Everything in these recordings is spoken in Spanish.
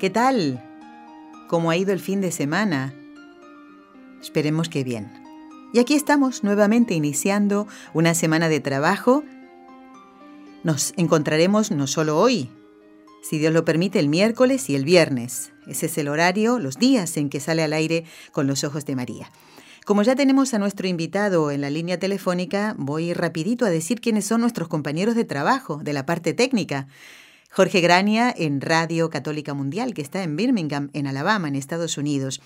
¿Qué tal? ¿Cómo ha ido el fin de semana? Esperemos que bien. Y aquí estamos nuevamente iniciando una semana de trabajo. Nos encontraremos no solo hoy, si Dios lo permite, el miércoles y el viernes. Ese es el horario, los días en que sale al aire con los ojos de María. Como ya tenemos a nuestro invitado en la línea telefónica, voy rapidito a decir quiénes son nuestros compañeros de trabajo, de la parte técnica. Jorge Grania en Radio Católica Mundial, que está en Birmingham, en Alabama, en Estados Unidos.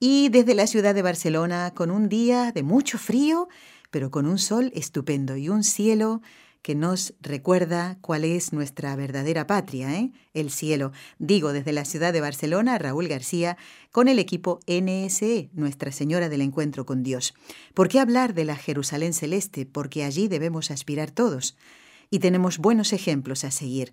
Y desde la ciudad de Barcelona, con un día de mucho frío, pero con un sol estupendo y un cielo que nos recuerda cuál es nuestra verdadera patria, ¿eh? el cielo. Digo, desde la ciudad de Barcelona, Raúl García, con el equipo NSE, Nuestra Señora del Encuentro con Dios. ¿Por qué hablar de la Jerusalén celeste? Porque allí debemos aspirar todos y tenemos buenos ejemplos a seguir.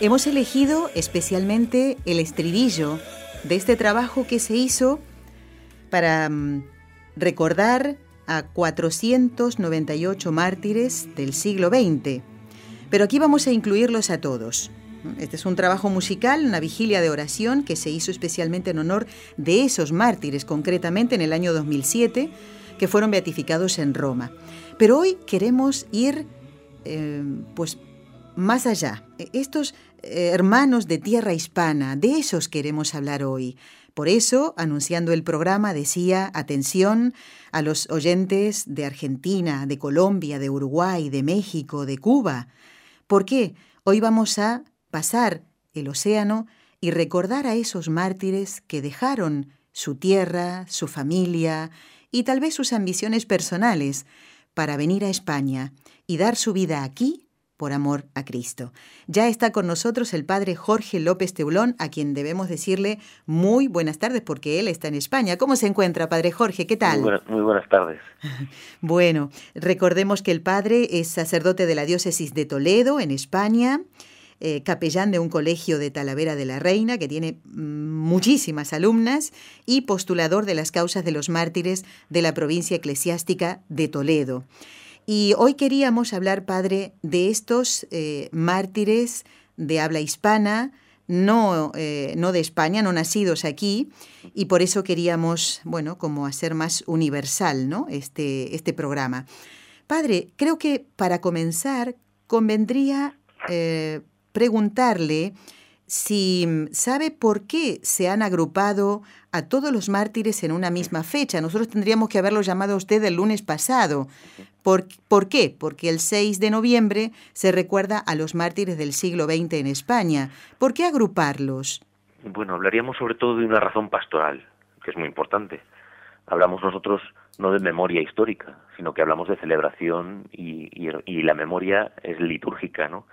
hemos elegido especialmente el estribillo de este trabajo que se hizo para mm, recordar a 498 mártires del siglo XX. Pero aquí vamos a incluirlos a todos. Este es un trabajo musical, una vigilia de oración que se hizo especialmente en honor de esos mártires, concretamente en el año 2007, que fueron beatificados en Roma. Pero hoy queremos ir eh, pues más allá. E, estos eh, hermanos de tierra hispana, de esos queremos hablar hoy. Por eso, anunciando el programa, decía, atención a los oyentes de Argentina, de Colombia, de Uruguay, de México, de Cuba. ¿Por qué? Hoy vamos a pasar el océano y recordar a esos mártires que dejaron su tierra, su familia y tal vez sus ambiciones personales para venir a España y dar su vida aquí por amor a Cristo. Ya está con nosotros el padre Jorge López Teulón, a quien debemos decirle muy buenas tardes porque él está en España. ¿Cómo se encuentra, padre Jorge? ¿Qué tal? Muy, buenas tardes. bueno, recordemos que el padre es sacerdote de la diócesis de Toledo, en España. Eh, capellán de un colegio de Talavera de la Reina, que tiene muchísimas alumnas, y postulador de las causas de los mártires de la provincia eclesiástica de Toledo. Y hoy queríamos hablar, Padre, de estos eh, mártires de habla hispana, no, eh, no de España, no nacidos aquí, y por eso queríamos, bueno, como hacer más universal, ¿no? Este, este programa. Padre, creo que para comenzar convendría eh, preguntarle si sabe por qué se han agrupado a todos los mártires en una misma fecha. Nosotros tendríamos que haberlo llamado a usted el lunes pasado. ¿Por, ¿Por, qué? Porque el 6 de noviembre se recuerda a los mártires del siglo XX en España. ¿Por qué agruparlos? Bueno, hablaríamos sobre todo de una razón pastoral, que es muy importante. Hablamos nosotros no de memoria histórica, sino que hablamos de celebración y, y la memoria es litúrgica, ¿no?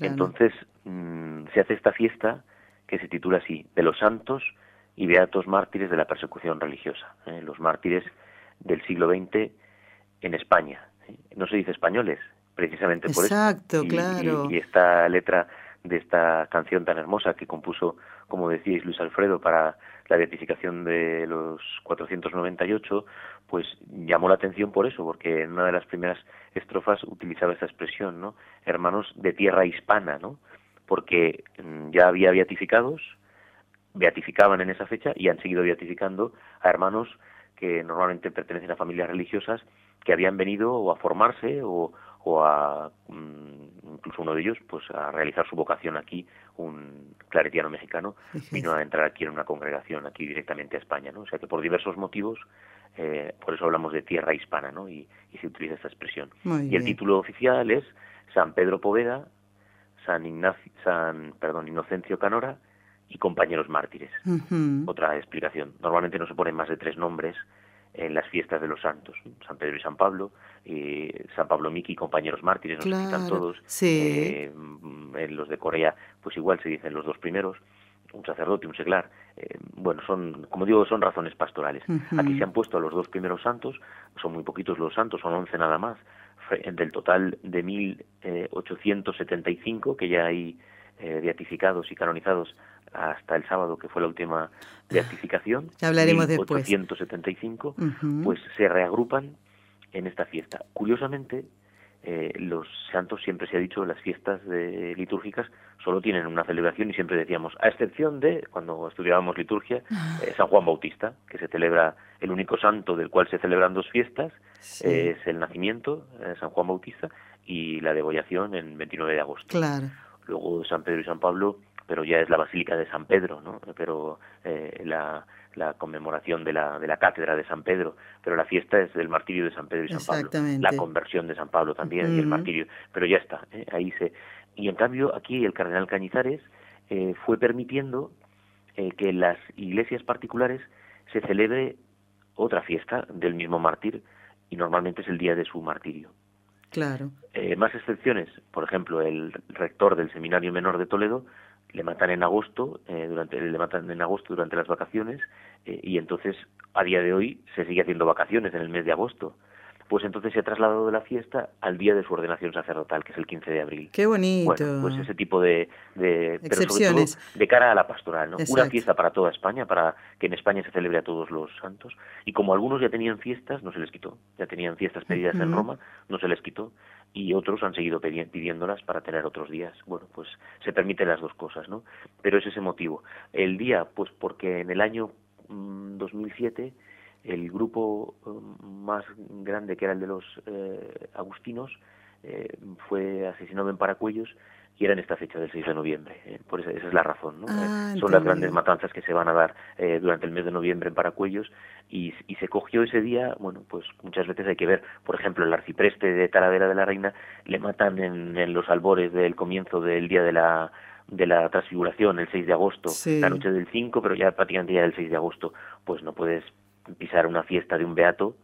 Entonces mm, se hace esta fiesta que se titula así, de los santos y beatos mártires de la persecución religiosa, ¿eh? los mártires del siglo XX en España. No se dice españoles, precisamente por eso. Exacto, claro. Y, esta letra de esta canción tan hermosa que compuso, como decíais, Luis Alfredo para la beatificación de los 498, pues llamó la atención por eso, porque en una de las primeras estrofas utilizaba esta expresión, ¿no? Hermanos de tierra hispana, ¿no? Porque mm, ya había beatificados, beatificaban en esa fecha y han seguido beatificando a hermanos que normalmente pertenecen a familias religiosas que habían venido o a formarse o, o a mm, incluso uno de ellos pues a realizar su vocación aquí un claretiano mexicano vino a entrar aquí en una congregación aquí directamente a España no o sea que por diversos motivos eh, por eso hablamos de tierra hispana no y, se utiliza esta expresión. Y el título oficial es San Pedro Poveda San Ignacio San perdón Inocencio Canora y compañeros mártires. Otra explicación. Normalmente no se ponen más de tres nombres en las fiestas de los santos, San Pedro y San Pablo, San Pablo Miki y compañeros mártires, nos citan todos. Eh, en los de Corea, pues igual se dicen los dos primeros, un sacerdote, un seglar. Eh, bueno, son, como digo, son razones pastorales. Aquí se han puesto a los dos primeros santos, son muy poquitos los santos, son once nada más, del total de 1875 eh, que ya hay beatificados y canonizados hasta el sábado, que fue la última beatificación, ya hablaremos 1875, pues se reagrupan en esta fiesta. Curiosamente, eh, los santos siempre se ha dicho las fiestas de, litúrgicas solo tienen una celebración y siempre decíamos, a excepción de, cuando estudiábamos liturgia, ah. eh, San Juan Bautista, que se celebra el único santo del cual se celebran dos fiestas, es el nacimiento, de San Juan Bautista, y la degollación en 29 de agosto. Claro. Luego San Pedro y San Pablo pero ya es la Basílica de San Pedro, ¿no? Pero eh, la, la conmemoración de la, de la cátedra de San Pedro, pero la fiesta es del martirio de San Pedro y San Pablo, la conversión de San Pablo también y el martirio, pero ya está, ¿eh? ahí se y en cambio aquí el cardenal Cañizares eh, fue permitiendo eh, que en las iglesias particulares se celebre otra fiesta del mismo mártir y normalmente es el día de su martirio. Claro. más excepciones, por ejemplo, el rector del Seminario Menor de Toledo le matan en agosto, eh, durante, le matan en agosto durante las vacaciones eh, y entonces a día de hoy se sigue haciendo vacaciones en el mes de agosto. Pues entonces se ha trasladado de la fiesta al día de su ordenación sacerdotal, que es el 15 de abril. Qué bonito. Bueno, pues ese tipo de, de excepciones de cara a la pastoral, ¿no? Una fiesta para toda España, para que en España se celebre a todos los santos. Y como algunos ya tenían fiestas, no se les quitó. Ya tenían fiestas pedidas en Roma, no se les quitó y otros han seguido pidiéndolas para tener otros días. Bueno, pues se permiten las dos cosas, ¿no? Pero es ese motivo. El día, pues porque en el año 2007 mm, el grupo mm, más grande, que era el de los eh, agustinos, eh, fue asesinado en Paracuellos y era en esta fecha del 6 de noviembre. Eh, por esa, esa, es la razón. ¿no? Ah, Son las grandes matanzas que se van a dar eh, durante el mes de noviembre en Paracuellos y, y, se cogió ese día, bueno, pues muchas veces hay que ver, por ejemplo, el arcipreste de Talavera de la Reina le matan en, en los albores del comienzo del día de la de la transfiguración el 6 de agosto, la noche del 5, pero ya prácticamente ya el 6 de agosto, pues no puedes pisar una fiesta de un beato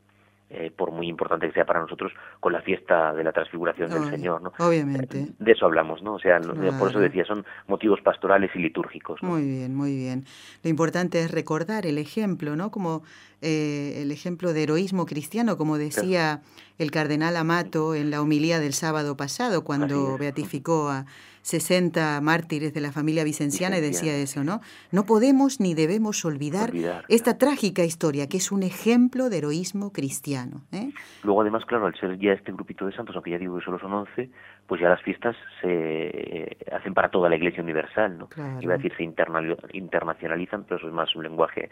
eh, por muy importante que sea para nosotros, con la fiesta de la transfiguración del Señor. ¿no? Obviamente. De eso hablamos, ¿no? O sea, por eso decía, son motivos pastorales y litúrgicos. Muy bien, muy bien. Lo importante es recordar el ejemplo, ¿no? Como eh, el ejemplo de heroísmo cristiano, como decía el cardenal Amato en la homilía del sábado pasado, cuando beatificó a 60 mártires de la familia vicenciana y decía eso, ¿no? No podemos ni debemos olvidar, esta trágica historia, que es un ejemplo de heroísmo cristiano. ¿eh? Luego, además, claro, al ser ya este grupito de santos, aunque ya digo que solo son 11, pues ya las fiestas se eh, hacen para toda la Iglesia universal, ¿no? Iba a decir se internacionalizan, pero eso es más un lenguaje.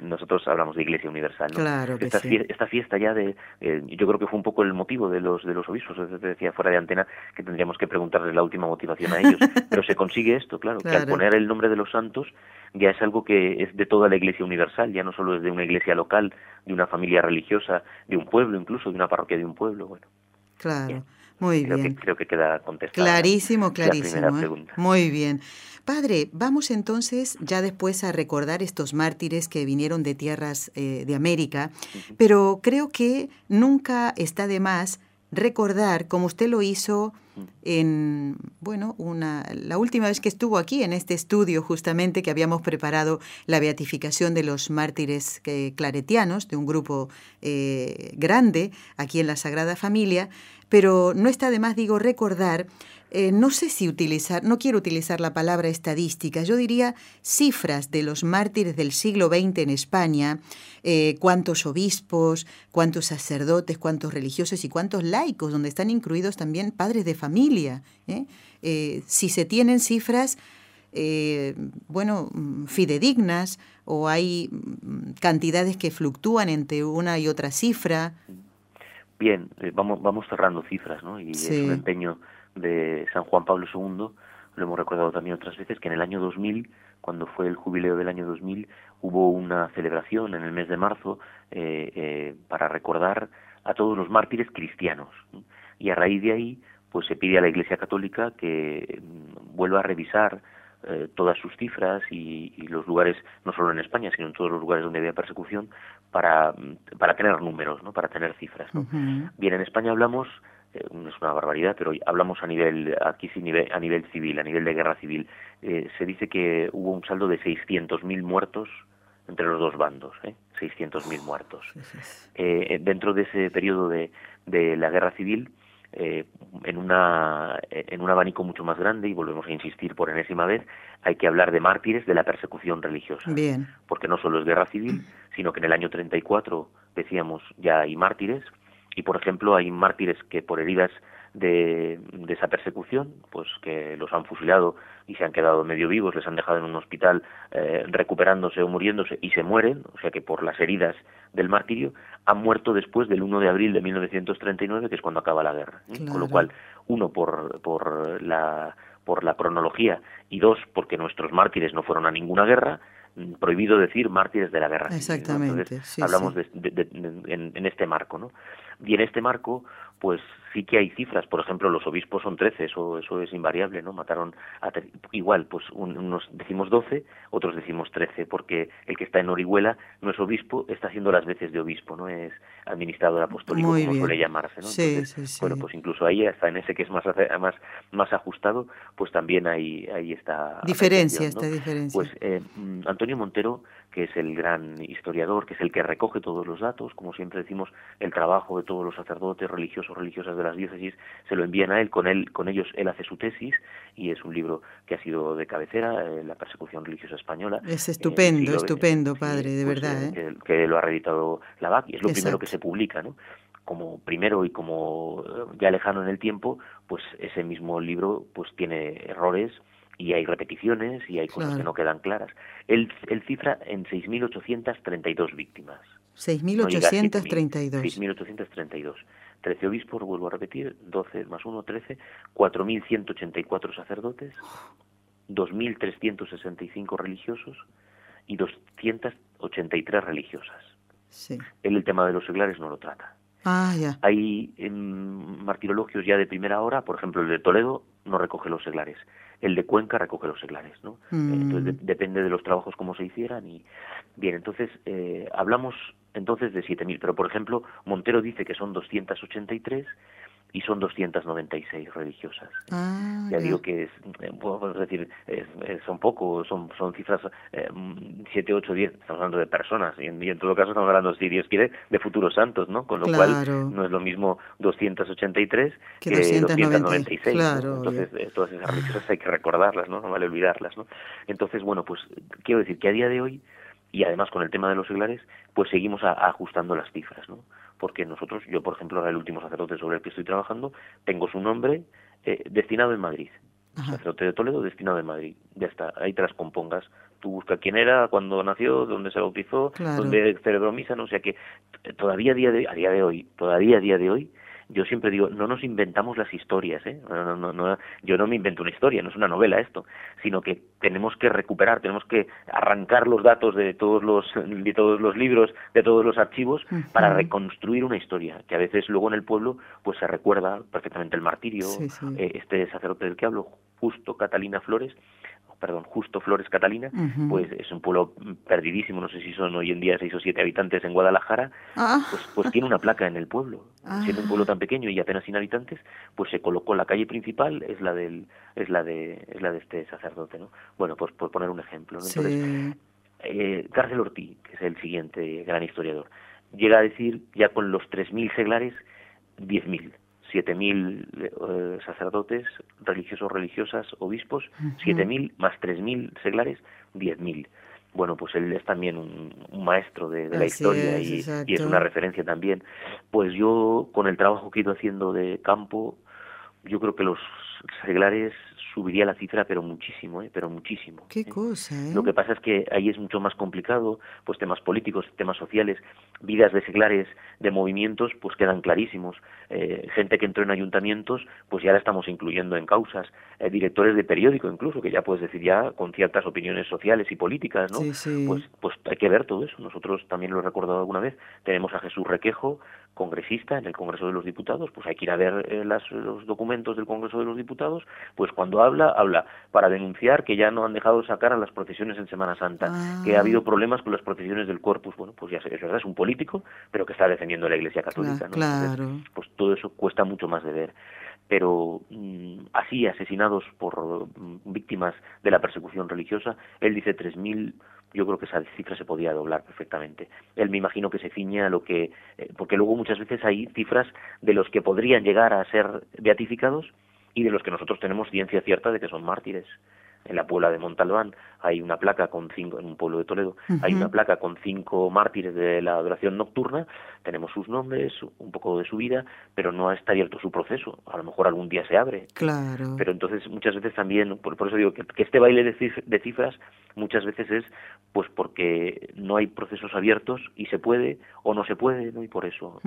Nosotros hablamos de Iglesia universal, ¿no? Claro que esta, sí. fiesta, esta fiesta ya de, eh, yo creo que fue un poco el motivo de los de los obispos. Te decía fuera de antena que tendríamos que preguntarles la última motivación a ellos, pero se consigue esto, claro, que al poner el nombre de los santos ya es algo que es de toda la Iglesia universal, ya no solo es de una iglesia local, de una familia religiosa, de un pueblo, incluso de una parroquia de un pueblo, bueno. Claro. Muy creo bien. Que, creo que queda contestado. Clarísimo, clarísimo. ¿eh? Muy bien. Padre, vamos entonces ya después a recordar estos mártires que vinieron de tierras eh, de América, pero creo que nunca está de más recordar, como usted lo hizo en, bueno, una, la última vez que estuvo aquí en este estudio, justamente que habíamos preparado la beatificación de los mártires eh, claretianos, de un grupo grande aquí en la Sagrada Familia, pero no está de más, digo, recordar, eh, no sé si utilizar, no quiero utilizar la palabra estadística, yo diría cifras de los mártires del siglo XX en España, eh, cuántos obispos, cuántos sacerdotes, cuántos religiosos y cuántos laicos, donde están incluidos también padres de familia. ¿eh? si se tienen cifras, bueno, mm, fidedignas o hay mm, cantidades que fluctúan entre una y otra cifra. Bien, eh, vamos, vamos cerrando cifras, ¿no? Y es un empeño de San Juan Pablo II, lo hemos recordado también otras veces, que en el año 2000, cuando fue el jubileo del año 2000, hubo una celebración en el mes de marzo eh, eh, para recordar a todos los mártires cristianos. Y a raíz de ahí, pues se pide a la Iglesia Católica que mm, vuelva a revisar eh, todas sus cifras y, los lugares, no solo en España, sino en todos los lugares donde había persecución, para, para tener números, ¿no? para tener cifras. ¿no? Bien, en España hablamos, es una barbaridad, pero hablamos a nivel, aquí sí, nivel, a nivel civil, a nivel de guerra civil. Eh, se dice que hubo un saldo de 600.000 muertos entre los dos bandos, ¿eh? 600.000 muertos. dentro de ese periodo de, de la guerra civil, eh, en, una, en un abanico mucho más grande, y volvemos a insistir por enésima vez, hay que hablar de mártires de la persecución religiosa. Bien. Porque no solo es guerra civil, sino que en el año 34, decíamos, ya hay mártires, y por ejemplo hay mártires que por heridas de, esa persecución, pues que los han fusilado y se han quedado medio vivos, les han dejado en un hospital eh, recuperándose o muriéndose y se mueren, o sea que por las heridas del martirio, han muerto después del 1 de abril de 1939, que es cuando acaba la guerra. ¿eh? Con lo cual, uno, por, por, la, por la cronología y dos, porque nuestros mártires no fueron a ninguna guerra, prohibido decir mártires de la guerra. Exactamente. hablamos en, en, este marco, ¿no? Y en este marco, pues sí que hay cifras, por ejemplo, los obispos son 13, eso, eso es invariable, ¿no? Mataron a igual, pues unos decimos 12, otros decimos 13, porque el que está en Orihuela no es obispo, está haciendo las veces de obispo, no es administrador apostólico, como suele llamarse, ¿no? sí, sí, Bueno, pues incluso ahí, hasta en ese que es más, más, más ajustado, pues también hay, ahí está... Diferencia, esta diferencia. Pues eh, mm, Antonio Montero que es el gran historiador, que es el que recoge todos los datos, como siempre decimos, el trabajo de todos los sacerdotes religiosos religiosas de las diócesis se lo envían a él, con él con ellos él hace su tesis y es un libro que ha sido de cabecera, eh, la persecución religiosa española. Es estupendo, estupendo, padre, de pues, verdad. Eh, ¿eh? Que, lo ha reeditado la BAC y es lo primero que se publica, ¿no? como primero y como ya lejano en el tiempo, pues ese mismo libro pues tiene errores, y hay repeticiones y hay cosas que no quedan claras. Él, cifra en 6.832 víctimas. 6.832. 6.832. 13 obispos, vuelvo a repetir, 12 más 1, 13, 4.184 sacerdotes, 2.365 religiosos y 283 religiosas. Sí. Él el tema de los seglares no lo trata. Ah, ya. Hay em, martirologios ya de primera hora, por ejemplo el de Toledo no recoge los seglares el de Cuenca recoge los seglares, ¿no? Mm. Entonces depende de los trabajos como se hicieran y bien, entonces eh, hablamos entonces de 7.000, pero por ejemplo Montero dice que son 283 y son 296 religiosas. Ah, ya digo que es, eh, puedo decir, son poco, son, son cifras eh, 7, 8, 10, estamos hablando de personas, y en, todo caso estamos hablando, si Dios quiere, de futuros santos, ¿no? Con lo cual no es lo mismo 283 que, 296. Entonces, eh, todas esas religiosas hay que recordarlas, ¿no? No vale olvidarlas, ¿no? Entonces, bueno, pues quiero decir que a día de hoy, y además con el tema de los seglares, pues seguimos ajustando las cifras, ¿no? Porque nosotros, yo por ejemplo, ahora el último sacerdote sobre el que estoy trabajando, tengo su nombre eh, destinado en Madrid. Sacerdote de Toledo destinado en Madrid. Ya está, ahí te las compongas. Tú busca quién era, cuándo nació, dónde se bautizó, dónde celebró misa, no o sea que todavía a día de, a día de hoy, todavía a día de hoy, yo siempre digo, no nos inventamos las historias, ¿eh? No, no, no, yo no me invento una historia, no es una novela esto, sino que tenemos que recuperar, tenemos que arrancar los datos de todos los, de todos los libros, de todos los archivos, para reconstruir una historia, que a veces luego en el pueblo pues se recuerda perfectamente el martirio, eh, este sacerdote del que hablo, justo Catalina Flores, perdón, justo Flores Catalina, pues es un pueblo perdidísimo, no sé si son hoy en día seis o siete habitantes en Guadalajara, ah. pues, pues tiene una placa en el pueblo. Siendo un pueblo tan pequeño y apenas sin habitantes, pues se colocó la calle principal, es la del, es la de, es la de este sacerdote, ¿no? Bueno, pues por poner un ejemplo. Entonces, eh, Cárcel Ortiz, que es el siguiente gran historiador, llega a decir ya con los 3.000 seglares, 10.000. 7.000 eh, sacerdotes, religiosos, religiosas, obispos, 7.000 más 3.000 seglares, 10.000. Bueno, pues él es también un, maestro de, la historia y, es una referencia también. Pues yo, con el trabajo que he ido haciendo de campo, yo creo que los seglares subiría la cifra, pero muchísimo, ¿eh? pero muchísimo. Qué cosa, ¿eh? Lo que pasa es que ahí es mucho más complicado, pues temas políticos, temas sociales, vidas de seglares, de movimientos, pues quedan clarísimos. Eh, gente que entró en ayuntamientos, pues ya la estamos incluyendo en causas. Eh, directores de periódico incluso, que ya puedes decir ya con ciertas opiniones sociales y políticas, ¿no? Sí, sí. Pues, pues hay que ver todo eso. Nosotros también lo he recordado alguna vez. Tenemos a Jesús Requejo, congresista en el Congreso de los Diputados, pues hay que ir a ver eh, las, los documentos del Congreso de los Diputados, pues cuando habla, habla para denunciar que ya no han dejado sacar a las procesiones en Semana Santa, que ha Ah. habido problemas con las procesiones del Corpus. Bueno, pues ya es verdad, es un político, pero que está defendiendo la Iglesia Católica, ¿no? Entonces, claro. pues todo eso cuesta mucho más de ver. Pero mm, así, asesinados por mm, víctimas de la persecución religiosa, él dice 3.000, yo creo que esa cifra se podía doblar perfectamente. Él me imagino que se ciña a lo que, eh, porque luego muchas veces hay cifras de los que podrían llegar a ser beatificados y de los que nosotros tenemos ciencia cierta de que son mártires. En la Puebla de Montalbán hay una placa con cinco, en un pueblo de Toledo, hay una placa con cinco mártires de la adoración nocturna, tenemos sus nombres, un poco de su vida, pero no está abierto su proceso. A lo mejor algún día se abre. Claro. Pero entonces muchas veces también, por, por eso digo que, que este baile de, cif- de cifras muchas veces es pues porque no hay procesos abiertos y se puede o no se puede, ¿no? Y por eso.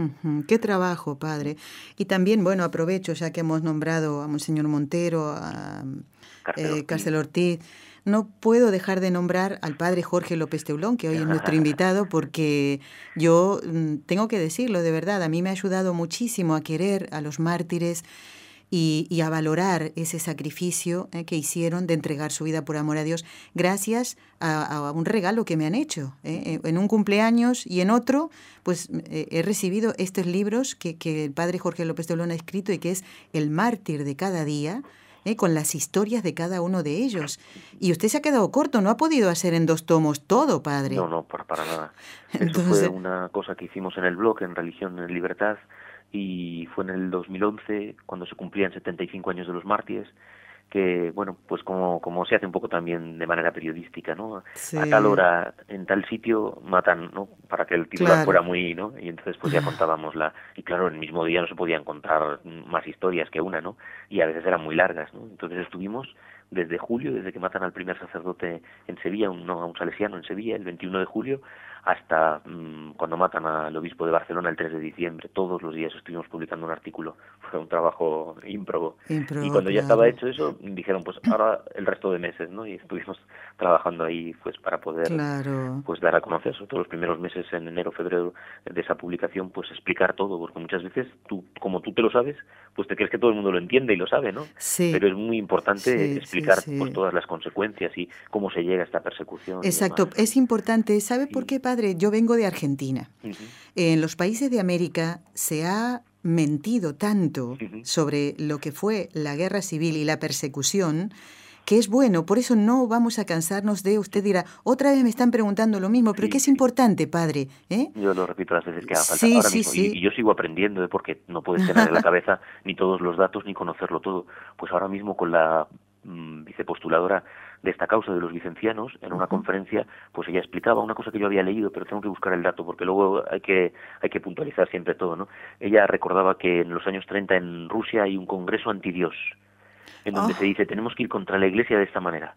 Qué trabajo, padre. Y también, bueno, aprovecho, ya que hemos nombrado a Monseñor Montero, a Cárcel eh, Ortiz, no puedo dejar de nombrar al padre Jorge López Teulón, que hoy es nuestro invitado, porque yo mm, tengo que decirlo de verdad, a mí me ha ayudado muchísimo a querer a los mártires y, a valorar ese sacrificio eh, que hicieron de entregar su vida por amor a Dios, gracias a, un regalo que me han hecho. eh. En un cumpleaños y en otro, pues eh, he recibido estos libros que, que el padre Jorge López Teulón ha escrito y que es El mártir de cada día, eh, con las historias de cada uno de ellos. Y usted se ha quedado corto, no ha podido hacer en dos tomos todo, padre. No, no, para, para nada. Eso Entonces- fue una cosa que hicimos en el blog, en Religión en Libertad, y fue en el 2011, cuando se cumplían 75 años de los mártires, que, bueno, pues como, como se hace un poco también de manera periodística, ¿no? Sí. A tal hora, en tal sitio, matan, ¿no? Para que el titular Claro. fuera muy, ¿no? Y entonces pues ya contábamos la... Y claro, el mismo día no se podían contar más historias que una, ¿no? Y a veces eran muy largas, ¿no? Entonces estuvimos desde julio, desde que matan al primer sacerdote en Sevilla, un, no, a un salesiano en Sevilla, el 21 de julio, hasta mm, cuando matan al obispo de Barcelona el 3 de diciembre. Todos los días estuvimos publicando un artículo. Fue un trabajo ímprobo. Ímprobo, y cuando ya estaba hecho eso, dijeron, pues ahora el resto de meses, ¿no? Y estuvimos trabajando ahí, pues para poder Claro. pues dar a conocer, sobre todo los primeros meses en enero, febrero de esa publicación, pues explicar todo, porque muchas veces tú, como tú te lo sabes, pues te crees que todo el mundo lo entiende y lo sabe, ¿no? Sí. Pero es muy importante Sí, explicar sí, pues todas las consecuencias y cómo se llega a esta persecución. Exacto, es importante. ¿Sabe por qué, padre? Yo vengo de Argentina. En los países de América se ha mentido tanto sobre lo que fue la guerra civil y la persecución que es bueno, por eso no vamos a cansarnos de, usted dirá, otra vez me están preguntando lo mismo, pero Sí, que es importante, padre, ¿eh? Yo lo repito las veces que haga falta Sí, ahora sí, mismo. sí. Y, y yo sigo aprendiendo, ¿eh? porque no puedes tener en la cabeza ni todos los datos ni conocerlo todo. Pues ahora mismo con la mm, vicepostuladora de esta causa de los licencianos, en una conferencia, pues ella explicaba una cosa que yo había leído, pero tengo que buscar el dato, porque luego hay que, hay que puntualizar siempre todo, ¿no? Ella recordaba que en los años 30 en Rusia hay un congreso antidios, en donde Ah. se dice, tenemos que ir contra la iglesia de esta manera,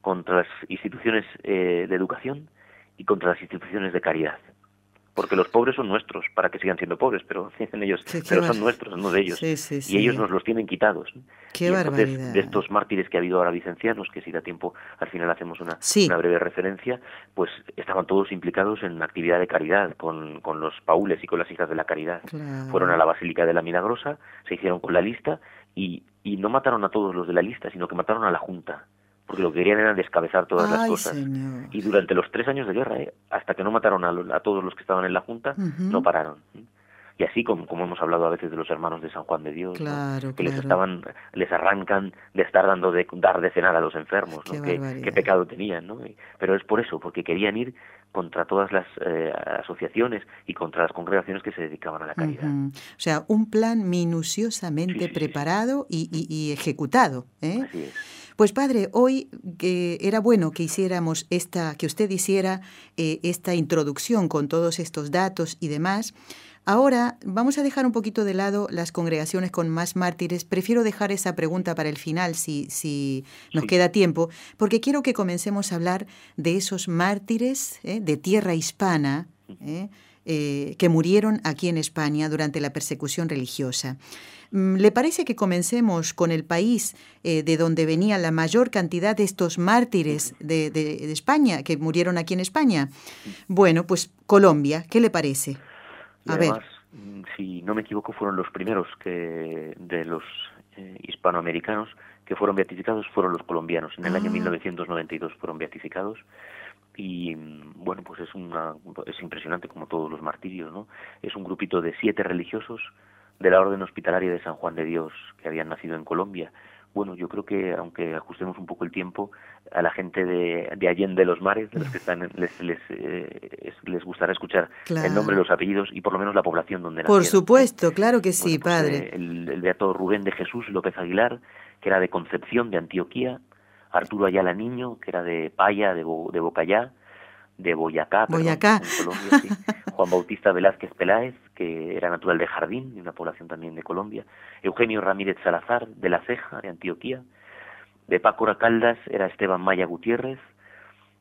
contra las instituciones eh, de educación y contra las instituciones de caridad. Porque los pobres son nuestros, para que sigan siendo pobres, pero dicen ellos, pero son nuestros, no de ellos. Sí, sí, Y ellos nos los tienen quitados. Qué y entonces, barbaridad. de estos mártires que ha habido ahora vicencianos, que si da tiempo, al final hacemos una, breve referencia, pues estaban todos implicados en actividad de caridad, con, con los paules y con las hijas de la caridad. Claro. Fueron a la Basílica de la Milagrosa, se hicieron con la lista y, y no mataron a todos los de la lista, sino que mataron a la Junta, porque lo que querían era descabezar todas las cosas. señor. Y durante los tres años de guerra, ¿eh? hasta que no mataron a, a todos los que estaban en la Junta, no pararon. Y así como, como hemos hablado a veces de los hermanos de San Juan de Dios, ¿no? Claro, que les estaban, les arrancan de estar dando de dar de cenar a los enfermos, Qué ¿no? Qué, pecado tenían, ¿no? Pero es por eso, porque querían ir contra todas las eh, asociaciones y contra las congregaciones que se dedicaban a la caridad. O sea, un plan minuciosamente Sí, sí, sí, sí. preparado y, y- y ejecutado. ¿eh? Así es. Pues padre, hoy que era bueno que hiciéramos esta, que usted hiciera eh, esta introducción con todos estos datos y demás. Ahora vamos a dejar un poquito de lado las congregaciones con más mártires. Prefiero dejar esa pregunta para el final, si, si nos queda tiempo, porque quiero que comencemos a hablar de esos mártires ¿eh? de tierra hispana. ¿eh? Eh, que murieron aquí en España durante la persecución religiosa. Mm, ¿Le parece que comencemos con el país eh, de donde venía la mayor cantidad de estos mártires de, España, que murieron aquí en España? Bueno, pues Colombia, ¿qué le parece? A ver. Mm, si no me equivoco, fueron los primeros que de los eh, hispanoamericanos que fueron beatificados fueron los colombianos. En el año 1992 ah. fueron beatificados y bueno pues es una es impresionante como todos los martirios no es un grupito de siete religiosos de la orden hospitalaria de San Juan de Dios que habían nacido en Colombia. Bueno yo creo que aunque ajustemos un poco el tiempo a la gente de, de Allende los Mares de los que están les les, eh, les gustará escuchar el nombre los apellidos y por lo menos la población donde nacieron. por supuesto claro que sí pues, padre. eh, el, el beato Rubén de Jesús López Aguilar que era de Concepción de Antioquía Arturo Ayala Niño, que era de Paya, de, de Bocayá, de Boyacá, Boyacá. Colombia, Juan Bautista Velázquez Peláez, que era natural de Jardín, de una población también de Colombia, Eugenio Ramírez Salazar, de La Ceja, de Antioquía, de Paco Caldas era Esteban Maya Gutiérrez,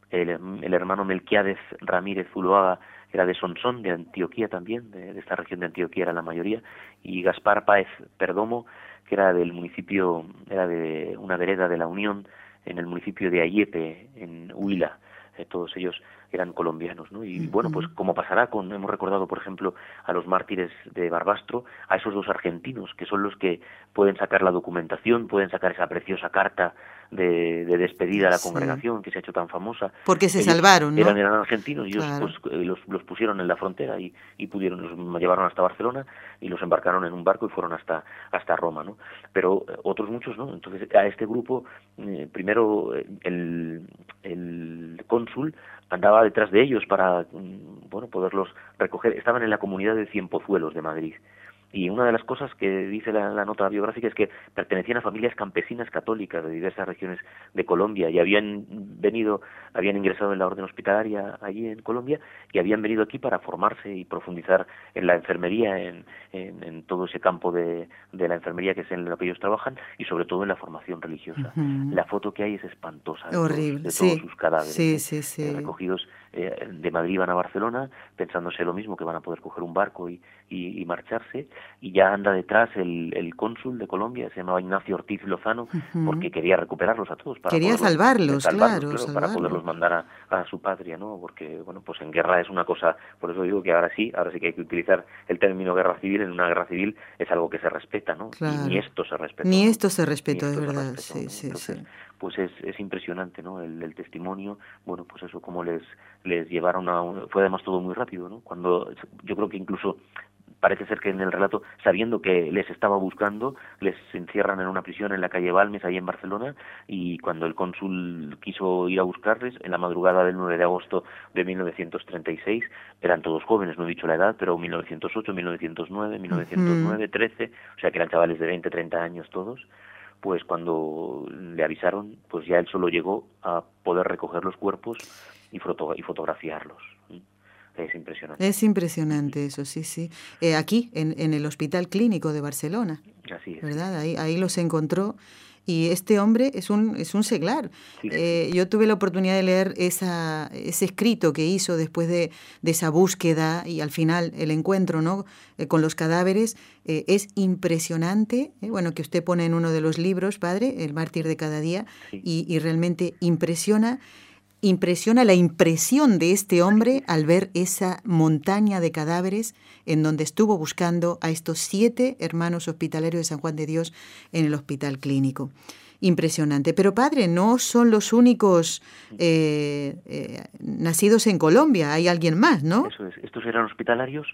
el, hermano Melquiades Ramírez Zuloaga era de Sonsón, de Antioquía también, de, de, esta región de Antioquía era la mayoría, y Gaspar Páez Perdomo, que era del municipio, era de una vereda de la Unión, en el municipio de Ayepe, en Huila. Eh, todos ellos eran colombianos, ¿no? Y bueno, pues como pasará con, hemos recordado, por ejemplo, a los mártires de Barbastro, a esos dos argentinos, que son los que pueden sacar la documentación, pueden sacar esa preciosa carta de, despedida a la congregación que se ha hecho tan famosa. Porque se salvaron, ¿no? Eran, eran argentinos y ellos pues, eh, los, los, pusieron en la frontera y, y pudieron, los llevaron hasta Barcelona y los embarcaron en un barco y fueron hasta, hasta Roma, ¿no? Pero eh, otros muchos, ¿no? Entonces a este grupo, eh, primero el, el cónsul andaba detrás de ellos para, mm, bueno, poderlos recoger. Estaban en la comunidad de Cienpozuelos de Madrid y una de las cosas que dice la, nota biográfica es que pertenecían a familias campesinas católicas de diversas regiones de Colombia y habían venido, habían ingresado en la orden hospitalaria allí en Colombia y habían venido aquí para formarse y profundizar en la enfermería, en, en, todo ese campo de, de, la enfermería que es en lo que ellos trabajan y sobre todo en la formación religiosa. La foto que hay es espantosa de, todos, de todos sus cadáveres. Eh, recogidos eh, de Madrid van a Barcelona pensándose lo mismo que van a poder coger un barco y, y, marcharse y ya anda detrás el, el, cónsul de Colombia se llamaba Ignacio Ortiz Lozano porque quería recuperarlos a todos para quería salvarlos, claro, para poderlos mandar a, a, su patria no porque bueno pues en guerra es una cosa por eso digo que ahora sí ahora sí que hay que utilizar el término guerra civil en una guerra civil es algo que se respeta no y ni esto se respeta ni esto se respeta de verdad sí sí sí. pues es, es impresionante no el, el testimonio bueno pues eso como les les llevaron a fue además todo muy rápido no cuando yo creo que incluso parece ser que en el relato, sabiendo que les estaba buscando, les encierran en una prisión en la calle Balmes, ahí en Barcelona, y cuando el cónsul quiso ir a buscarles, en la madrugada del 9 de agosto de 1936, eran todos jóvenes, no he dicho la edad, pero 1908, 1909, 1909, 13, o sea que eran chavales de 20, 30 años todos, pues cuando le avisaron, pues ya él solo llegó a poder recoger los cuerpos y, foto y fotografiarlos. Es impresionante. Es impresionante eso, sí, sí. Eh, aquí, en, en, el Hospital Clínico de Barcelona. Así es. ¿Verdad? Ahí, ahí los encontró. Y este hombre es un, es un seglar. Eh, yo tuve la oportunidad de leer esa, ese escrito que hizo después de, de esa búsqueda y al final el encuentro ¿no? Eh, con los cadáveres. es impresionante. bueno, que usted pone en uno de los libros, padre, El mártir de cada día, y, y realmente impresiona impresiona la impresión de este hombre al ver esa montaña de cadáveres en donde estuvo buscando a estos siete hermanos hospitalarios de San Juan de Dios en el hospital clínico. Impresionante. Pero padre, no son los únicos eh, eh, nacidos en Colombia, hay alguien más, ¿no? Eso es. Estos eran hospitalarios,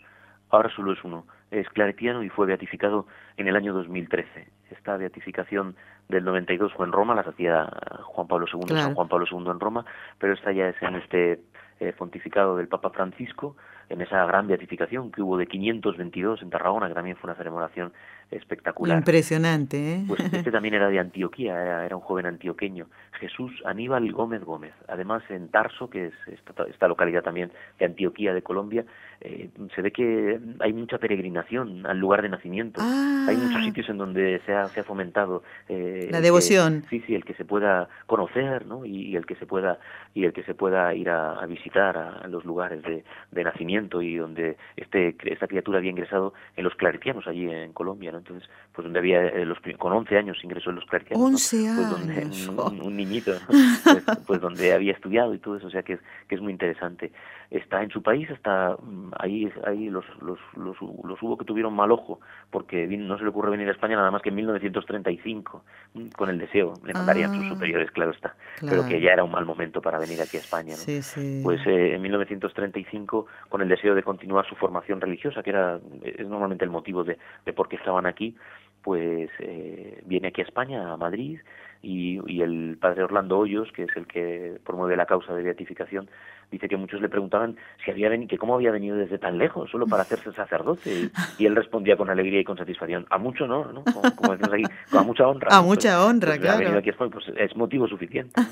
ahora solo es uno. Es claretiano y fue beatificado en el año 2013. Esta beatificación del 92 fue en Roma, las hacía Juan Pablo II, San Juan Pablo II en Roma, pero esta ya es en este eh, pontificado del Papa Francisco, en esa gran beatificación que hubo de 522 en Tarragona, que también fue una celebración espectacular. Impresionante, ¿eh? Pues este también era de Antioquía, era, un joven antioqueño, Jesús Aníbal Gómez Gómez. Además, en Tarso, que es esta, localidad también de Antioquía, de Colombia, eh, se ve que hay mucha peregrinación al lugar de nacimiento. Hay muchos ah. sitios en donde se ha, se ha fomentado eh, la devoción. sí, sí, el que se pueda conocer, ¿no? Y, el que se pueda y el que se pueda ir a, visitar a, los lugares de, de, nacimiento y donde este esta criatura había ingresado en los claretianos allí en Colombia, ¿no? entonces pues donde había eh, los, con 11 años ingresó en los claretianos 11 pues años donde, un, niñito pues, pues, donde había estudiado y todo eso o sea que es, que es muy interesante está en su país hasta mm, ahí ahí los, los, los, los hubo que tuvieron mal ojo porque no se le ocurre venir a España nada más que en 1935 mm, con el deseo le mandarían sus ah. superiores claro está pero que ya era un mal momento para venir aquí a España sí, sí. pues eh, en 1935 con el deseo de continuar su formación religiosa que era es normalmente el motivo de, de por qué estaban aquí pues eh, viene aquí a España a Madrid y, y el padre Orlando Hoyos que es el que promueve la causa de beatificación dice que muchos le preguntaban si había venido, que cómo había venido desde tan lejos, solo para hacerse sacerdote, y, él respondía con alegría y con satisfacción, a mucho no, ¿no? Como, decimos aquí, a mucha honra. A mucha honra, pues, claro. venido aquí pues es motivo suficiente.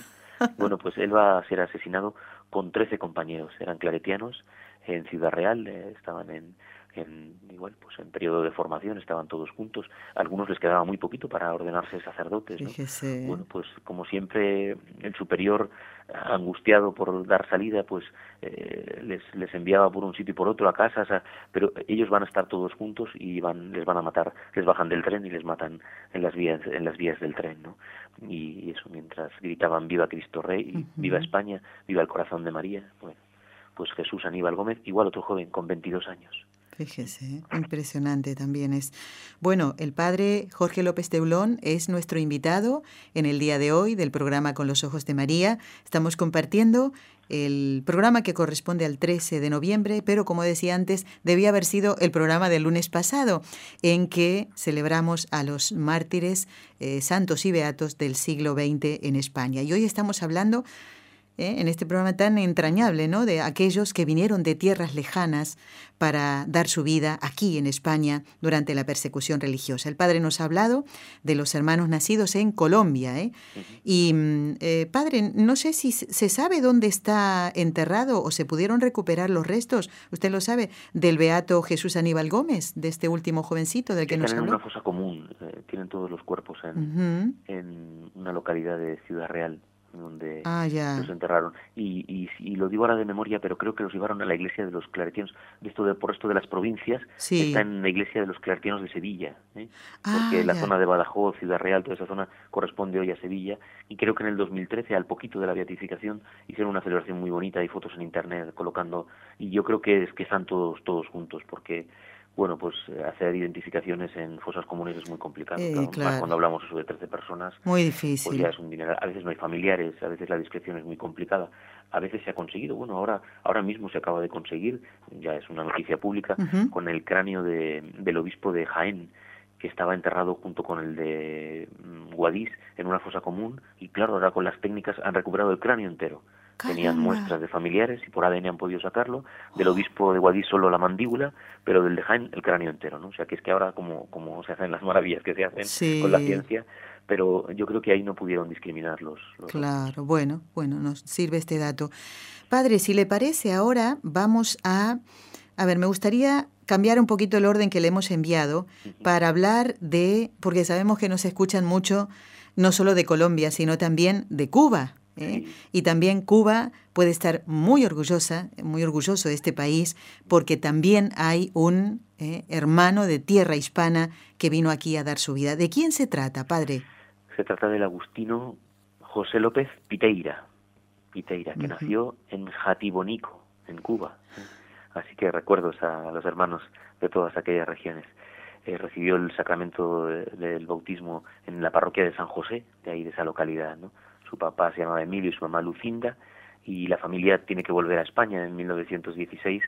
Bueno, pues él va a ser asesinado con 13 compañeros, eran claretianos, en Ciudad Real, eh, estaban en, en igual pues en periodo de formación estaban todos juntos. Algunos les quedaba muy poquito para ordenarse sacerdotes bueno pues como siempre el superior angustiado por dar salida pues eh, les, les enviaba por un sitio y por otro a casas pero ellos van a estar todos juntos y van les van a matar. Les bajan del tren y les matan en las vías en las vías del tren no y, eso mientras gritaban viva Cristo Rey viva España viva el corazón de María bueno pues Jesús Aníbal Gómez igual otro joven con 22 años Fíjese, impresionante también es. Bueno, el padre Jorge López Teulón es nuestro invitado en el día de hoy del programa Con los Ojos de María. Estamos compartiendo el programa que corresponde al 13 de noviembre, pero como decía antes, debía haber sido el programa del lunes pasado, en que celebramos a los mártires eh, santos y beatos del siglo XX en España. Y hoy estamos hablando ¿eh? en este programa tan entrañable, ¿no? De aquellos que vinieron de tierras lejanas para dar su vida aquí en España durante la persecución religiosa. El padre nos ha hablado de los hermanos nacidos en Colombia. ¿eh? Y, mm, eh, padre, no sé si se sabe dónde está enterrado o se pudieron recuperar los restos, usted lo sabe, del beato Jesús Aníbal Gómez, de este último jovencito del que, nos habló. en una fosa común, tienen todos los cuerpos en, en una localidad de Ciudad Real donde ah, los enterraron. Y, y, lo digo ahora de memoria, pero creo que los llevaron a la iglesia de los claretianos. Esto de, por esto de las provincias, está en la iglesia de los claretianos de Sevilla. ¿eh? Porque ah, la zona de Badajoz, Ciudad Real, toda esa zona corresponde hoy a Sevilla. Y creo que en el 2013, al poquito de la beatificación, hicieron una celebración muy bonita. Hay fotos en internet colocando. Y yo creo que es que están todos, todos juntos, porque bueno, pues eh, hacer identificaciones en fosas comunes es muy complicado. Eh, cuando hablamos de 13 personas, muy difícil. Pues ya es un dinero. A veces no hay familiares, a veces la discreción es muy complicada. A veces se ha conseguido, bueno, ahora ahora mismo se acaba de conseguir, ya es una noticia pública, con el cráneo de, del obispo de Jaén, que estaba enterrado junto con el de mm, Guadix en una fosa común, y claro, ahora con las técnicas han recuperado el cráneo entero. Tenían muestras de familiares y por ADN han podido sacarlo. Del obispo de Guadix solo la mandíbula, pero del de Jaén el cráneo entero, ¿no? O sea que es que ahora como, como se hacen las maravillas que se hacen con la ciencia, pero yo creo que ahí no pudieron discriminarlos. claro, bueno, bueno, nos sirve este dato. Padre, si le parece, ahora vamos a... A ver, me gustaría cambiar un poquito el orden que le hemos enviado para hablar de, porque sabemos que nos escuchan mucho, no solo de Colombia, sino también de Cuba. ¿Eh? Y también Cuba puede estar muy orgullosa, muy orgulloso de este país, porque también hay un ¿eh? hermano de tierra hispana que vino aquí a dar su vida. ¿De quién se trata, padre? Se trata del agustino José López Piteira, Piteira, que nació en Jatibonico, en Cuba. Así que recuerdos a los hermanos de todas aquellas regiones. Eh, recibió el sacramento del bautismo en la parroquia de San José, de ahí de esa localidad, ¿no? Su papá se llamaba Emilio y su mamá Lucinda y la familia tiene que volver a España en 1916,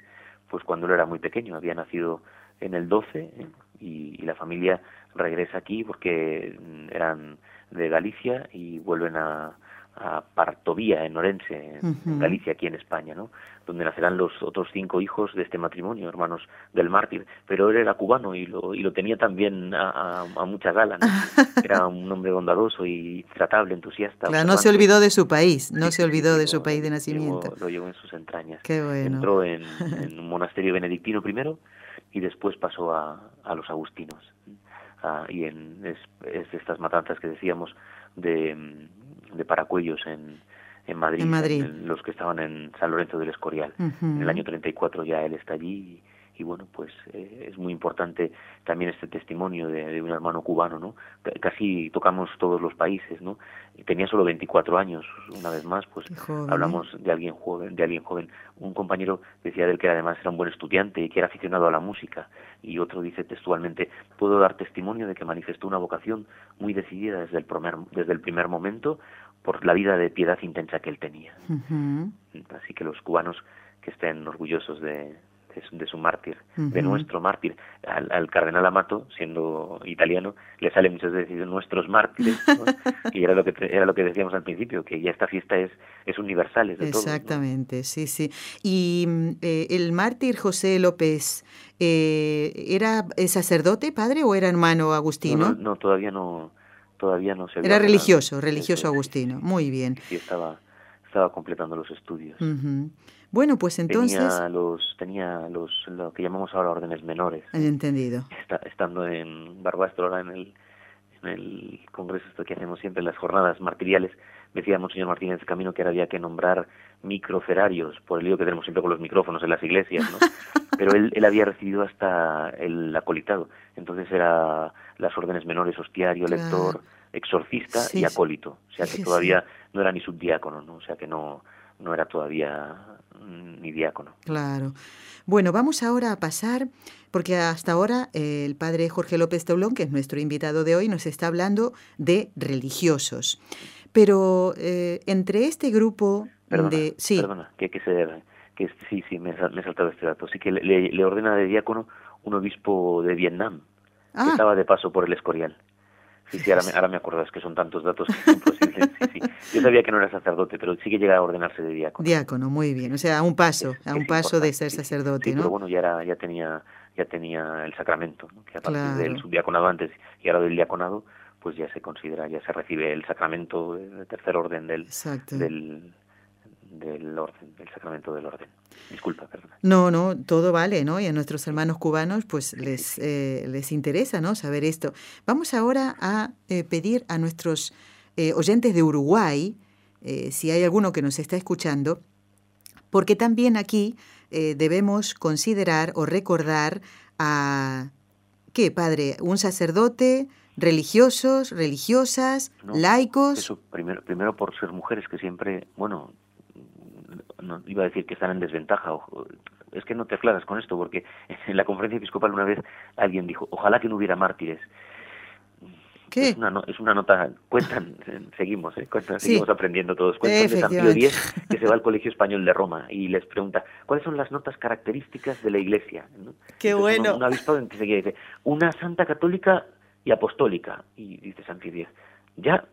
pues cuando él era muy pequeño, había nacido en el 12 ¿eh? y, la familia regresa aquí porque eran de Galicia y vuelven a a Partovía, en Orense, en, Galicia, aquí en España, ¿no? donde nacerán los otros cinco hijos de este matrimonio, hermanos del mártir. Pero él era cubano y lo, y lo tenía también a, a, mucha gala. ¿no? Era un hombre bondadoso y tratable, entusiasta. Claro, no se olvidó de su país, no se olvidó de su país de nacimiento. lo llevó en sus entrañas. Qué bueno. Entró en, un monasterio benedictino primero y después pasó a, a los agustinos. Ah, y en es, es estas matanzas que decíamos de de Paracuellos en, en Madrid, los que estaban en San Lorenzo del Escorial. En el año 34 ya él está allí y, bueno, pues eh, es muy importante también este testimonio de, un hermano cubano, ¿no? casi tocamos todos los países, ¿no? Tenía solo 24 años, una vez más, pues hablamos de alguien joven, de alguien joven. Un compañero decía de él que además era un buen estudiante y que era aficionado a la música y otro dice textualmente, puedo dar testimonio de que manifestó una vocación muy decidida desde el primer, desde el primer momento por la vida de piedad intensa que él tenía. Así que los cubanos que estén orgullosos de, de, su, mártir, de nuestro mártir. Al, cardenal Amato, siendo italiano, le sale muchas veces nuestros mártires, y era lo que era lo que decíamos al principio, que ya esta fiesta es es universal, es de Exactamente, sí, sí. Y mm, eh, el mártir José López, eh, ¿era sacerdote, padre, o era hermano agustino? no todavía no todavía no se Era religioso, religioso agustino. Muy bien. Sí, estaba, estaba completando los estudios. Bueno, pues entonces... Tenía los, tenía los, lo que llamamos ahora órdenes menores. He entendido. estando en Barbastro, ahora en el, en el congreso esto que hacemos siempre, las jornadas martiriales, decía Monseñor Martínez Camino que había que nombrar microferarios, por el lío que tenemos siempre con los micrófonos en las iglesias, ¿no? Pero él, él había recibido hasta el acolitado, entonces era las órdenes menores, hostiario, lector, exorcista y acólito, o sea que todavía no era ni subdiácono, ¿no? O sea que no, no era todavía ni diácono. Claro. Bueno, vamos ahora a pasar, porque hasta ahora eh, el padre Jorge López Taulón, que es nuestro invitado de hoy, nos está hablando de religiosos. Pero eh, entre este grupo de... Sí. Perdona, que, que, se, que sí, sí, me, me he saltado este dato. Sí que le, le ordena de diácono un obispo de Vietnam, que ah. estaba de paso por el Escorial. Sí, sí, ahora me, ahora me acuerdo, es que son tantos datos imposibles. Sí, sí. Yo sabía que no era sacerdote, pero sí que llega a ordenarse de diácono. Diácono, muy bien. O sea, a un paso, a un paso de ser sacerdote, sí, ¿no? pero bueno, ya, era, ya, tenía, ya tenía el sacramento, que a partir del subdiaconado antes y ahora del diaconado, pues ya se considera, ya se recibe el sacramento de tercer orden del, del, del orden, del sacramento del orden. Disculpa, perdona. No, no, todo vale, ¿no? Y a nuestros hermanos cubanos, pues les, eh, les interesa, ¿no? Saber esto. Vamos ahora a eh, pedir a nuestros eh, oyentes de Uruguay, si hay alguno que nos está escuchando, porque también aquí debemos considerar o recordar a, ¿qué, padre? Un sacerdote, religiosos, religiosas, laicos. Eso, primero, primero por ser mujeres que siempre, bueno, no iba a decir que están en desventaja, es que no te aclaras con esto, porque en la conferencia episcopal una vez alguien dijo, ojalá que no hubiera mártires. ¿Qué? Es una, es una nota, cuentan, seguimos, ¿eh? seguimos aprendiendo todos. Cuentan de San Pío X, que se va al Colegio Español de Roma y les pregunta, ¿cuáles son las notas características de la Iglesia? Qué bueno. Un, avispado en que se dice, una santa católica y apostólica. Y dice San Pío X, ya,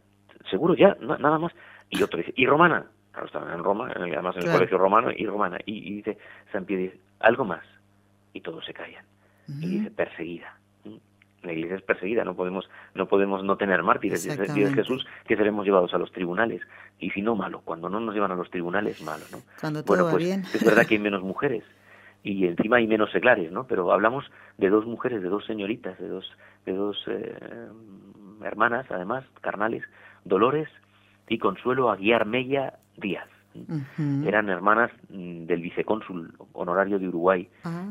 seguro, ya, nada más. Y otro dice, y romana. Claro, estaban en Roma, además en el colegio romano y romana. Y, dice San Pío algo más. Y todos se callan. Y dice, perseguida. ¿Mm? La iglesia es perseguida, no podemos no podemos no tener mártires. Dice Jesús que seremos llevados a los tribunales. Y si no, malo. Cuando no nos llevan a los tribunales, malo. ¿no? Cuando todo bueno, pues bien. es verdad que hay menos mujeres y encima hay menos seglares, ¿no? Pero hablamos de dos mujeres, de dos señoritas, de dos, de dos eh, hermanas, además, carnales, Dolores y Consuelo Aguiar Mella Díaz. Eran hermanas mm, del vicecónsul honorario de Uruguay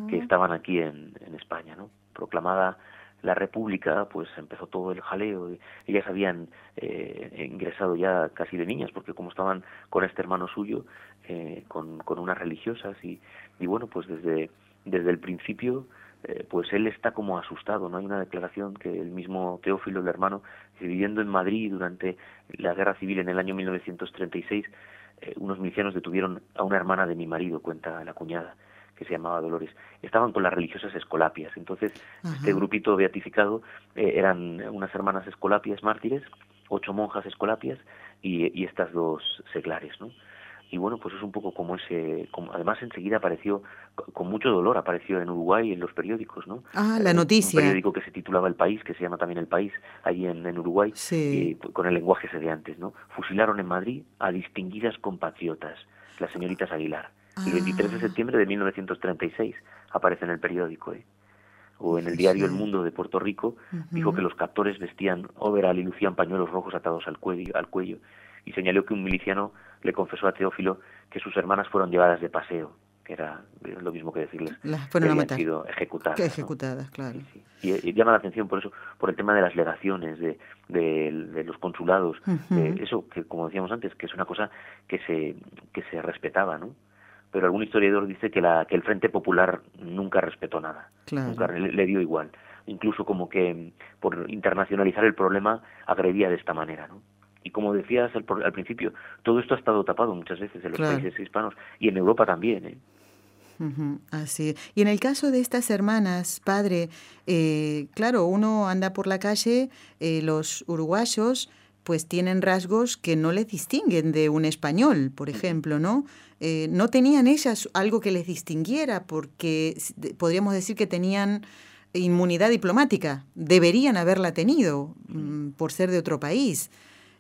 que ah. estaban aquí en, en España, ¿no? Proclamada la República, pues empezó todo el jaleo. Ellas habían eh, ingresado ya casi de niñas, porque como estaban con este hermano suyo, eh, con, con unas religiosas, y, y bueno, pues desde, desde el principio, eh, pues él está como asustado. No hay una declaración que el mismo Teófilo, el hermano, viviendo en Madrid durante la guerra civil en el año 1936, eh, unos milicianos detuvieron a una hermana de mi marido, cuenta la cuñada, que se llamaba Dolores. Estaban con las religiosas escolapias. Entonces, este grupito beatificado eh, eran unas hermanas escolapias mártires, ocho monjas escolapias, y, estas dos seglares, ¿no? Y bueno, pues es un poco como ese, como, además enseguida apareció, con mucho dolor apareció en Uruguay en los periódicos, ¿no? Ah, la noticia. Un periódico que se titulaba El País, que se llama también El País, ahí en, en Uruguay, sí. con el lenguaje ese de antes, ¿no? Fusilaron en Madrid a distinguidas compatriotas, las señoritas Aguilar. El 23 de ah. septiembre de 1936 aparece en el periódico, ¿eh? o en el diario El Mundo de Puerto Rico, dijo que los captores vestían overall y lucían pañuelos rojos atados al cuello, al cuello y señaló que un miliciano le confesó a Teófilo que sus hermanas fueron llevadas de paseo, que era lo mismo que decirles Las fueron que habían sido ejecutadas. ejecutadas, claro. Y, llama la atención por eso, por el tema de las legaciones, de, de, los consulados, eso que como decíamos antes, que es una cosa que se, que se respetaba, ¿no? Pero algún historiador dice que, la, que el Frente Popular nunca respetó nada, nunca le dio igual incluso como que por internacionalizar el problema agredía de esta manera, ¿no? Y como decías al, al, principio, todo esto ha estado tapado muchas veces en los países hispanos y en Europa también. ¿eh? así. Y en el caso de estas hermanas, padre, eh, claro, uno anda por la calle, eh, los uruguayos pues tienen rasgos que no les distinguen de un español, por ejemplo, ¿no? Eh, no tenían ellas algo que les distinguiera porque podríamos decir que tenían inmunidad diplomática, deberían haberla tenido mm, por ser de otro país.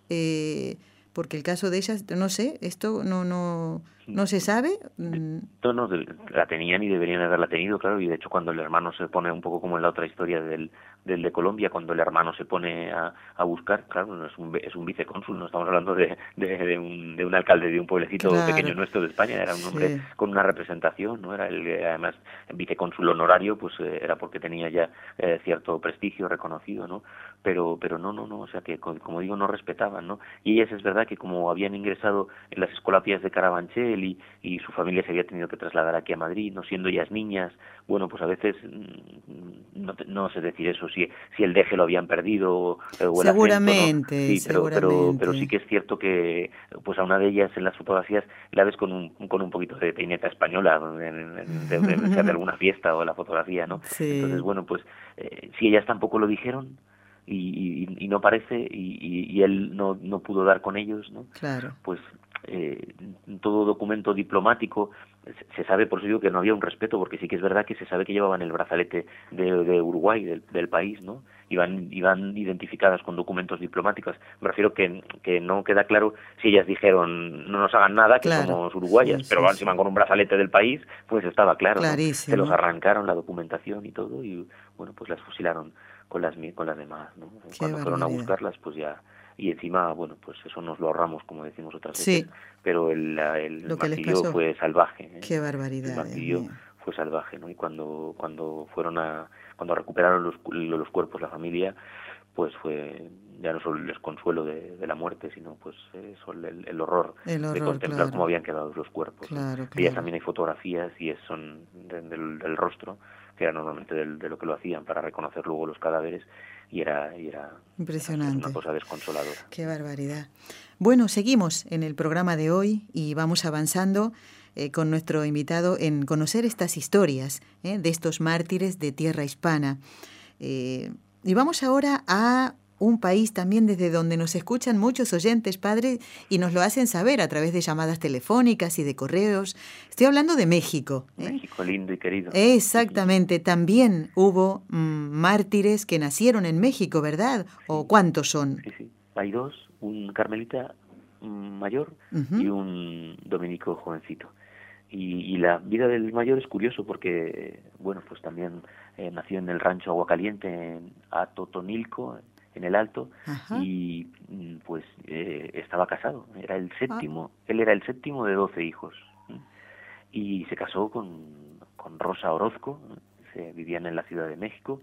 Eh, porque el caso de ellas, no sé, esto no no no se sabe. Mm. No, no, la tenían y deberían haberla tenido, claro, y de hecho cuando el hermano se pone un poco como en la otra historia del, del de Colombia, cuando el hermano se pone a, a buscar, claro, no es un, es un vicecónsul, no estamos hablando de, de, un, de un alcalde de un pueblecito pequeño nuestro de España, era un hombre con una representación, no era el, además vicecónsul honorario, pues eh, era porque tenía ya eh, cierto prestigio reconocido, ¿no? Pero, pero no, no, no, o sea que como digo, no respetaban, ¿no? Y ellas es verdad que como habían ingresado en las escolapias de Carabanchel y, y su familia se había tenido que trasladar aquí a Madrid, no siendo ellas niñas, bueno, pues a veces mm, no, no sé decir eso, si, si el deje lo habían perdido o el seguramente, sí, pero, pero, pero, sí que es cierto que pues a una de ellas en las fotografías la ves con un, con un poquito de peineta española en, de, de, alguna fiesta o la fotografía, ¿no? Entonces, bueno, pues eh, si ellas tampoco lo dijeron, y, y, y, no parece y, y, él no, no pudo dar con ellos, ¿no? Claro. Pues eh, todo documento diplomático se sabe, por eso digo que no había un respeto, porque sí que es verdad que se sabe que llevaban el brazalete de, Uruguay, del, país, ¿no? Iban, iban identificadas con documentos diplomáticos. Me refiero que, que no queda claro si ellas dijeron no nos hagan nada, que somos uruguayas, pero van, si van con un brazalete del país, pues estaba claro. Se los arrancaron la documentación y todo, y bueno, pues las fusilaron con las, con las demás, ¿no? Cuando fueron a buscarlas, pues ya y encima, bueno, pues eso nos lo ahorramos, como decimos otras veces, pero el, el martirio fue salvaje. ¿eh? Qué barbaridad. El martirio fue salvaje, ¿no? Y cuando, cuando fueron a, cuando recuperaron los, los cuerpos la familia, pues fue ya no solo el desconsuelo de, la muerte, sino pues eso, el, horror de contemplar cómo habían quedado los cuerpos. y ya también hay fotografías y son del, rostro, que era normalmente de lo que lo hacían para reconocer luego los cadáveres, y era, y era Impresionante. una cosa desconsoladora. Qué barbaridad. Bueno, seguimos en el programa de hoy y vamos avanzando eh, con nuestro invitado en conocer estas historias eh, de estos mártires de tierra hispana. Eh, y vamos ahora a un país también desde donde nos escuchan muchos oyentes, padre, y nos lo hacen saber a través de llamadas telefónicas y de correos. Estoy hablando de México. ¿eh? México lindo y querido. Exactamente, también hubo mm, mártires que nacieron en México, ¿verdad? ¿O cuántos son? Sí, sí, hay dos, un carmelita mm, mayor y un dominico jovencito. Y, y, la vida del mayor es curioso porque, bueno, pues también eh, nació en el rancho Aguacaliente, en Atotonilco, en el Alto y mm, pues eh, estaba casado, era el séptimo, ah. él era el séptimo de doce hijos y se casó con, con Rosa Orozco, se vivían en la Ciudad de México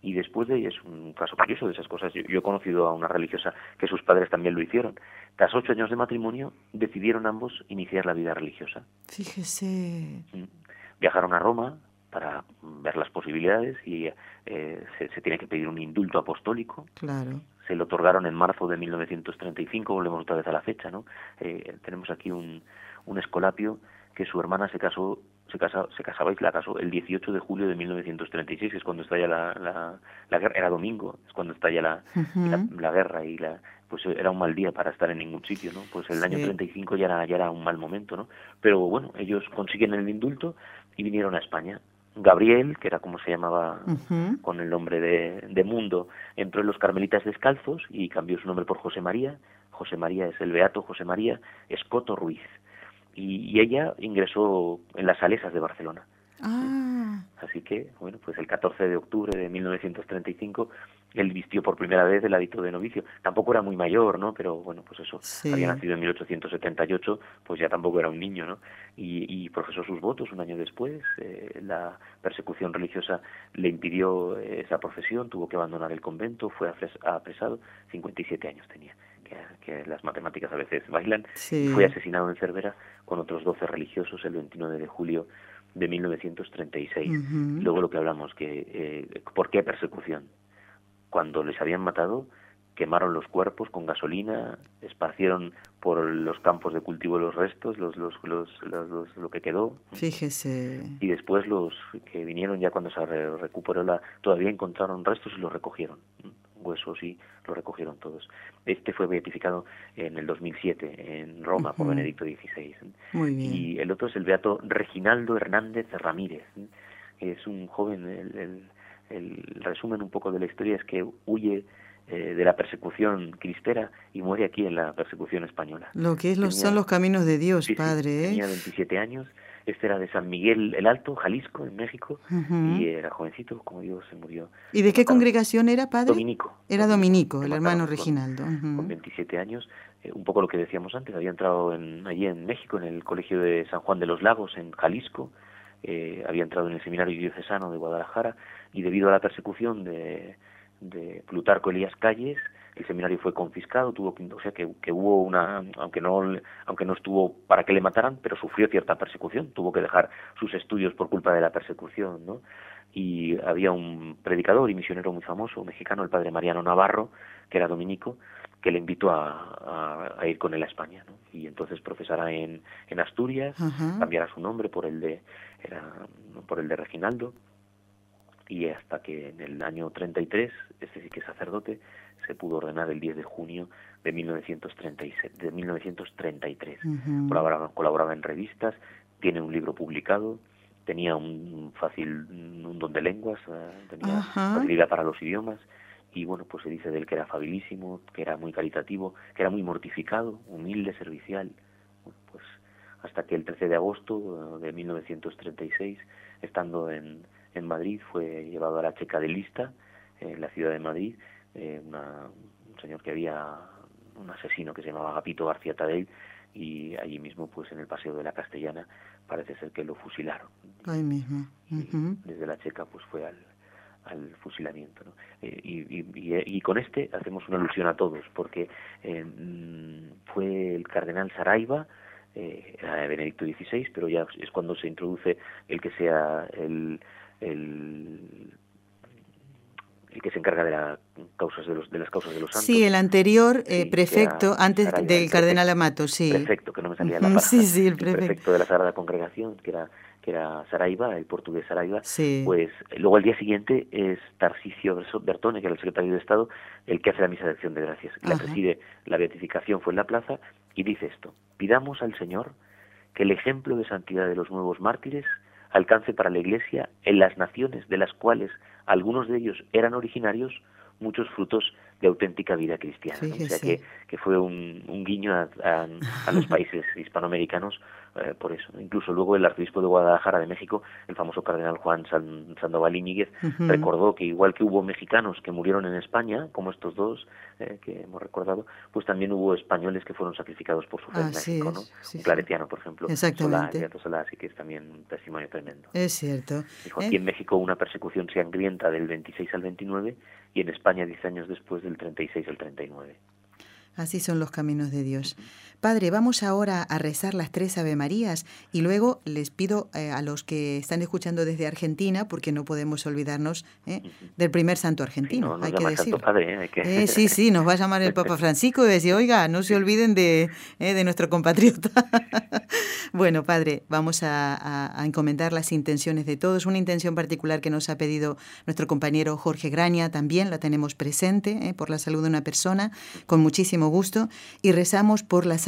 y después de es un caso curioso de esas cosas. Yo, he conocido a una religiosa que sus padres también lo hicieron. Tras ocho años de matrimonio, decidieron ambos iniciar la vida religiosa. Fíjese. Viajaron a Roma, para ver las posibilidades y eh, se, tiene que pedir un indulto apostólico. Claro. Se lo otorgaron en marzo de 1935, volvemos otra vez a la fecha, ¿no? Eh, tenemos aquí un, un escolapio que su hermana se casó se, casa, se casaba y la casó el 18 de julio de 1936, que es cuando estalla la, la, la guerra, era domingo, es cuando estalla la, la, guerra y la pues era un mal día para estar en ningún sitio, ¿no? Pues el año 35 ya era, ya era un mal momento, ¿no? Pero bueno, ellos consiguen el indulto y vinieron a España. Gabriel, que era como se llamaba con el nombre de, de, Mundo, entró en los Carmelitas Descalzos y cambió su nombre por José María. José María es el Beato José María Escoto Ruiz y, ella ingresó en las Salesas de Barcelona. Ah. Así que, bueno, pues el 14 de octubre de 1935 él vistió por primera vez el hábito de novicio. Tampoco era muy mayor, ¿no? Pero bueno, pues eso, había nacido en 1878, pues ya tampoco era un niño, ¿no? Y, profesó sus votos un año después. Eh, la persecución religiosa le impidió esa profesión, tuvo que abandonar el convento, fue apresado, 57 años tenía que, las matemáticas a veces bailan, fue asesinado en Cervera con otros 12 religiosos el 29 de julio de 1936. Luego lo que hablamos, que eh, ¿por qué persecución? Cuando les habían matado, quemaron los cuerpos con gasolina, esparcieron por los campos de cultivo los restos, los, los, los, los, lo que quedó. Fíjese. Y después los que vinieron ya cuando se recuperó la, todavía encontraron restos y los recogieron huesos y lo recogieron todos. Este fue beatificado en el 2007 en Roma por Benedicto XVI. Y el otro es el beato Reginaldo Hernández Ramírez, es un joven, el, el, resumen un poco de la historia es que huye eh, de la persecución cristera y muere aquí en la persecución española. Lo que es los, son los caminos de Dios, Padre. ¿eh? Tenía 27 años este era de San Miguel el Alto, Jalisco, en México, y era jovencito, como digo, se murió. ¿Y de qué congregación era, padre? Dominico. Era dominico, el hermano Reginaldo. Con 27 años, eh, un poco lo que decíamos antes, había entrado en, allí en México, en el colegio de San Juan de los Lagos, en Jalisco, eh, había entrado en el seminario diocesano de Guadalajara, y debido a la persecución de, de Plutarco Elías Calles, el seminario fue confiscado, tuvo que, o sea que, que, hubo una, aunque no, aunque no estuvo para que le mataran, pero sufrió cierta persecución, tuvo que dejar sus estudios por culpa de la persecución, ¿no? Y había un predicador y misionero muy famoso, mexicano, el padre Mariano Navarro, que era dominico, que le invitó a, a, ir con él a España, ¿no? Y entonces profesará en, en Asturias, cambiará su nombre por el de, era, por el de Reginaldo, y hasta que en el año 33, este sí que es sacerdote, se pudo ordenar el 10 de junio de, 1936, de 1933. colaboraba, en revistas, tiene un libro publicado, tenía un fácil un don de lenguas, eh, tenía facilidad para los idiomas y bueno, pues se dice de él que era afabilísimo, que era muy caritativo, que era muy mortificado, humilde, servicial. pues hasta que el 13 de agosto eh, de 1936, estando en, en Madrid, fue llevado a la checa de lista en la ciudad de Madrid eh, un señor que había, un asesino que se llamaba Agapito García Tadei, y allí mismo, pues en el Paseo de la Castellana, parece ser que lo fusilaron. Ahí mismo. Desde la Checa, pues fue al, al fusilamiento. ¿no? Eh, y, y, y, con este hacemos una alusión a todos, porque eh, mm, fue el cardenal Saraiva, eh, era Benedicto XVI, pero ya es cuando se introduce el que sea el, el el que se encarga de, la causas de, los, de las causas de los santos. Sí, el anterior eh, prefecto, antes del cardenal Amato, sí. Prefecto, que no me salía la palabra. Sí, sí, el prefecto. prefecto de la Sagrada Congregación, que era que era Saraiva, el portugués Saraiva, sí. pues luego al día siguiente es Tarcisio Bertone, que era el secretario de Estado, el que hace la misa de acción de gracias. La preside, la beatificación fue en la plaza y dice esto, pidamos al Señor que el ejemplo de santidad de los nuevos mártires alcance para la Iglesia en las naciones de las cuales algunos de ellos eran originarios, muchos frutos de auténtica vida cristiana. O sea que, que fue un, un guiño a, a, los países hispanoamericanos eh, por eso. Incluso luego el arzobispo de Guadalajara de México, el famoso cardenal Juan Sandoval Íñiguez, recordó que igual que hubo mexicanos que murieron en España, como estos dos eh, que hemos recordado, pues también hubo españoles que fueron sacrificados por su fe en México, ¿no? un claretiano, por ejemplo. Exactamente. Solá, así que es también un testimonio tremendo. Es cierto. Dijo, aquí ¿Eh? en México una persecución sangrienta del 26 al 29 y en España 10 años después del 36 al 39. Así son los caminos de Dios. Padre, vamos ahora a rezar las tres Ave Marías y luego les pido eh, a los que están escuchando desde Argentina, porque no podemos olvidarnos eh, del primer santo argentino, hay que decir. ¿eh? sí, sí, nos va a llamar el Papa Francisco y decir, oiga, no se olviden de, de nuestro compatriota. bueno, Padre, vamos a, a, encomendar las intenciones de todos. Una intención particular que nos ha pedido nuestro compañero Jorge Graña, también la tenemos presente, por la salud de una persona, con muchísimo gusto, y rezamos por las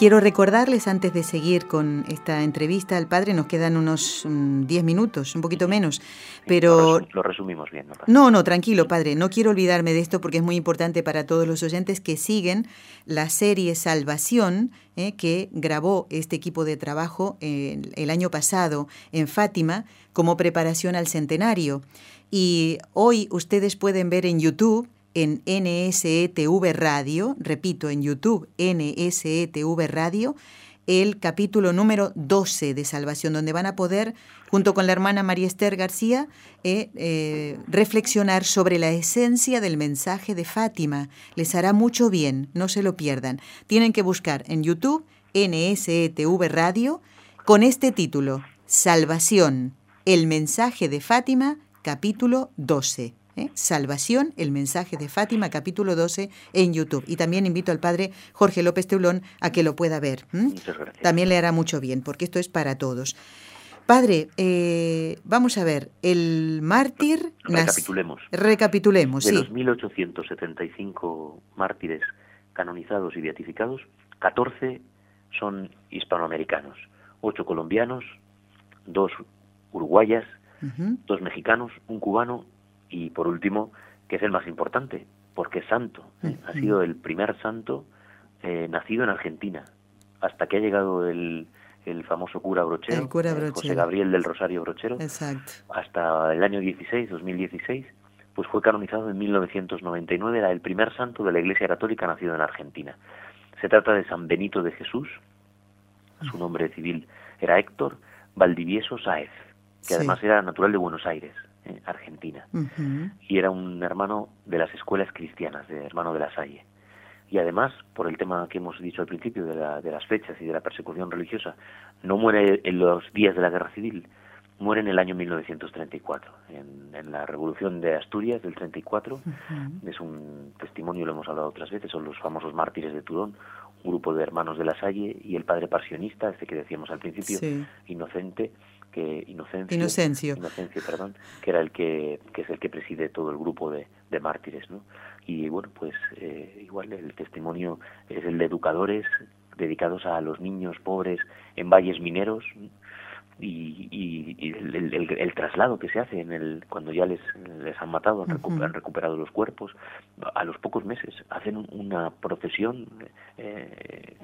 Quiero recordarles antes de seguir con esta entrevista al padre, nos quedan unos 10 mm, minutos, un poquito menos, pero... Lo, resumimos bien. ¿no? no, tranquilo, padre, no quiero olvidarme de esto porque es muy importante para todos los oyentes que siguen la serie Salvación eh, que grabó este equipo de trabajo el año pasado en Fátima como preparación al centenario. Y hoy ustedes pueden ver en YouTube en NSETV Radio, repito, en YouTube NSETV Radio, el capítulo número 12 de Salvación, donde van a poder, junto con la hermana María Esther García, eh, eh, reflexionar sobre la esencia del mensaje de Fátima. Les hará mucho bien, no se lo pierdan. Tienen que buscar en YouTube NSETV Radio con este título, Salvación, el mensaje de Fátima, capítulo 12. ¿Eh? Salvación, el mensaje de Fátima, capítulo 12, en YouTube. Y también invito al padre Jorge López Teulón a que lo pueda ver. También le hará mucho bien, porque esto es para todos. Padre, eh, vamos a ver, el mártir... Recapitulemos. Recapitulemos, de sí. los 1875 mártires canonizados y beatificados, 14 son hispanoamericanos, 8 colombianos, 2 uruguayas, 2 mexicanos, un cubano y por último, que es el más importante, porque es santo. ¿eh? Ha sido el primer santo eh, nacido en Argentina, hasta que ha llegado el, el famoso cura Brochero, eh, José Gabriel del Rosario Brochero, Exacto. hasta el año 16, 2016, pues fue canonizado en 1999, era el primer santo de la Iglesia Católica nacido en Argentina. Se trata de San Benito de Jesús, su nombre civil era Héctor Valdivieso Sáez, que además era natural de Buenos Aires. Argentina. Y era un hermano de las escuelas cristianas, de hermano de la Salle. Y además, por el tema que hemos dicho al principio de, de las fechas y de la persecución religiosa, no muere en los días de la guerra civil, muere en el año 1934, en, en la Revolución de Asturias del 34. Es un testimonio, lo hemos hablado otras veces, son los famosos mártires de Turón, un grupo de hermanos de la Salle y el padre pasionista, este que decíamos al principio, inocente, que Inocencio, Inocencio. perdón, que era el que, que es el que preside todo el grupo de, de mártires, ¿no? Y bueno, pues eh, igual el testimonio es el de educadores dedicados a los niños pobres en valles mineros, y, y, el, traslado que se hace en el cuando ya les, les han matado, han, recuperado los cuerpos, a los pocos meses hacen una procesión, eh,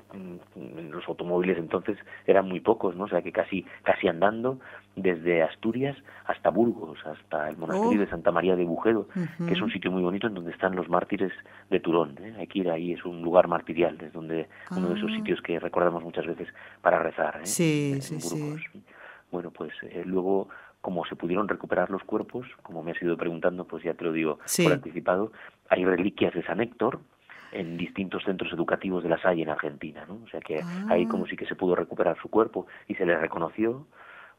los automóviles entonces eran muy pocos, ¿no? O sea que casi, casi andando desde Asturias hasta Burgos, hasta el monasterio oh. de Santa María de Bujedo, que es un sitio muy bonito en donde están los mártires de Turón. ¿eh? Hay que ir ahí, es un lugar martirial, es donde uno de esos ah. sitios que recordamos muchas veces para rezar. ¿eh? Sí, sí, sí. Bueno, pues eh, luego, como se pudieron recuperar los cuerpos, como me has ido preguntando, pues ya te lo digo por anticipado, hay reliquias de San Héctor en distintos centros educativos de la Salle en Argentina, ¿no? O sea que ahí como ah. sí que se pudo recuperar su cuerpo y se le reconoció,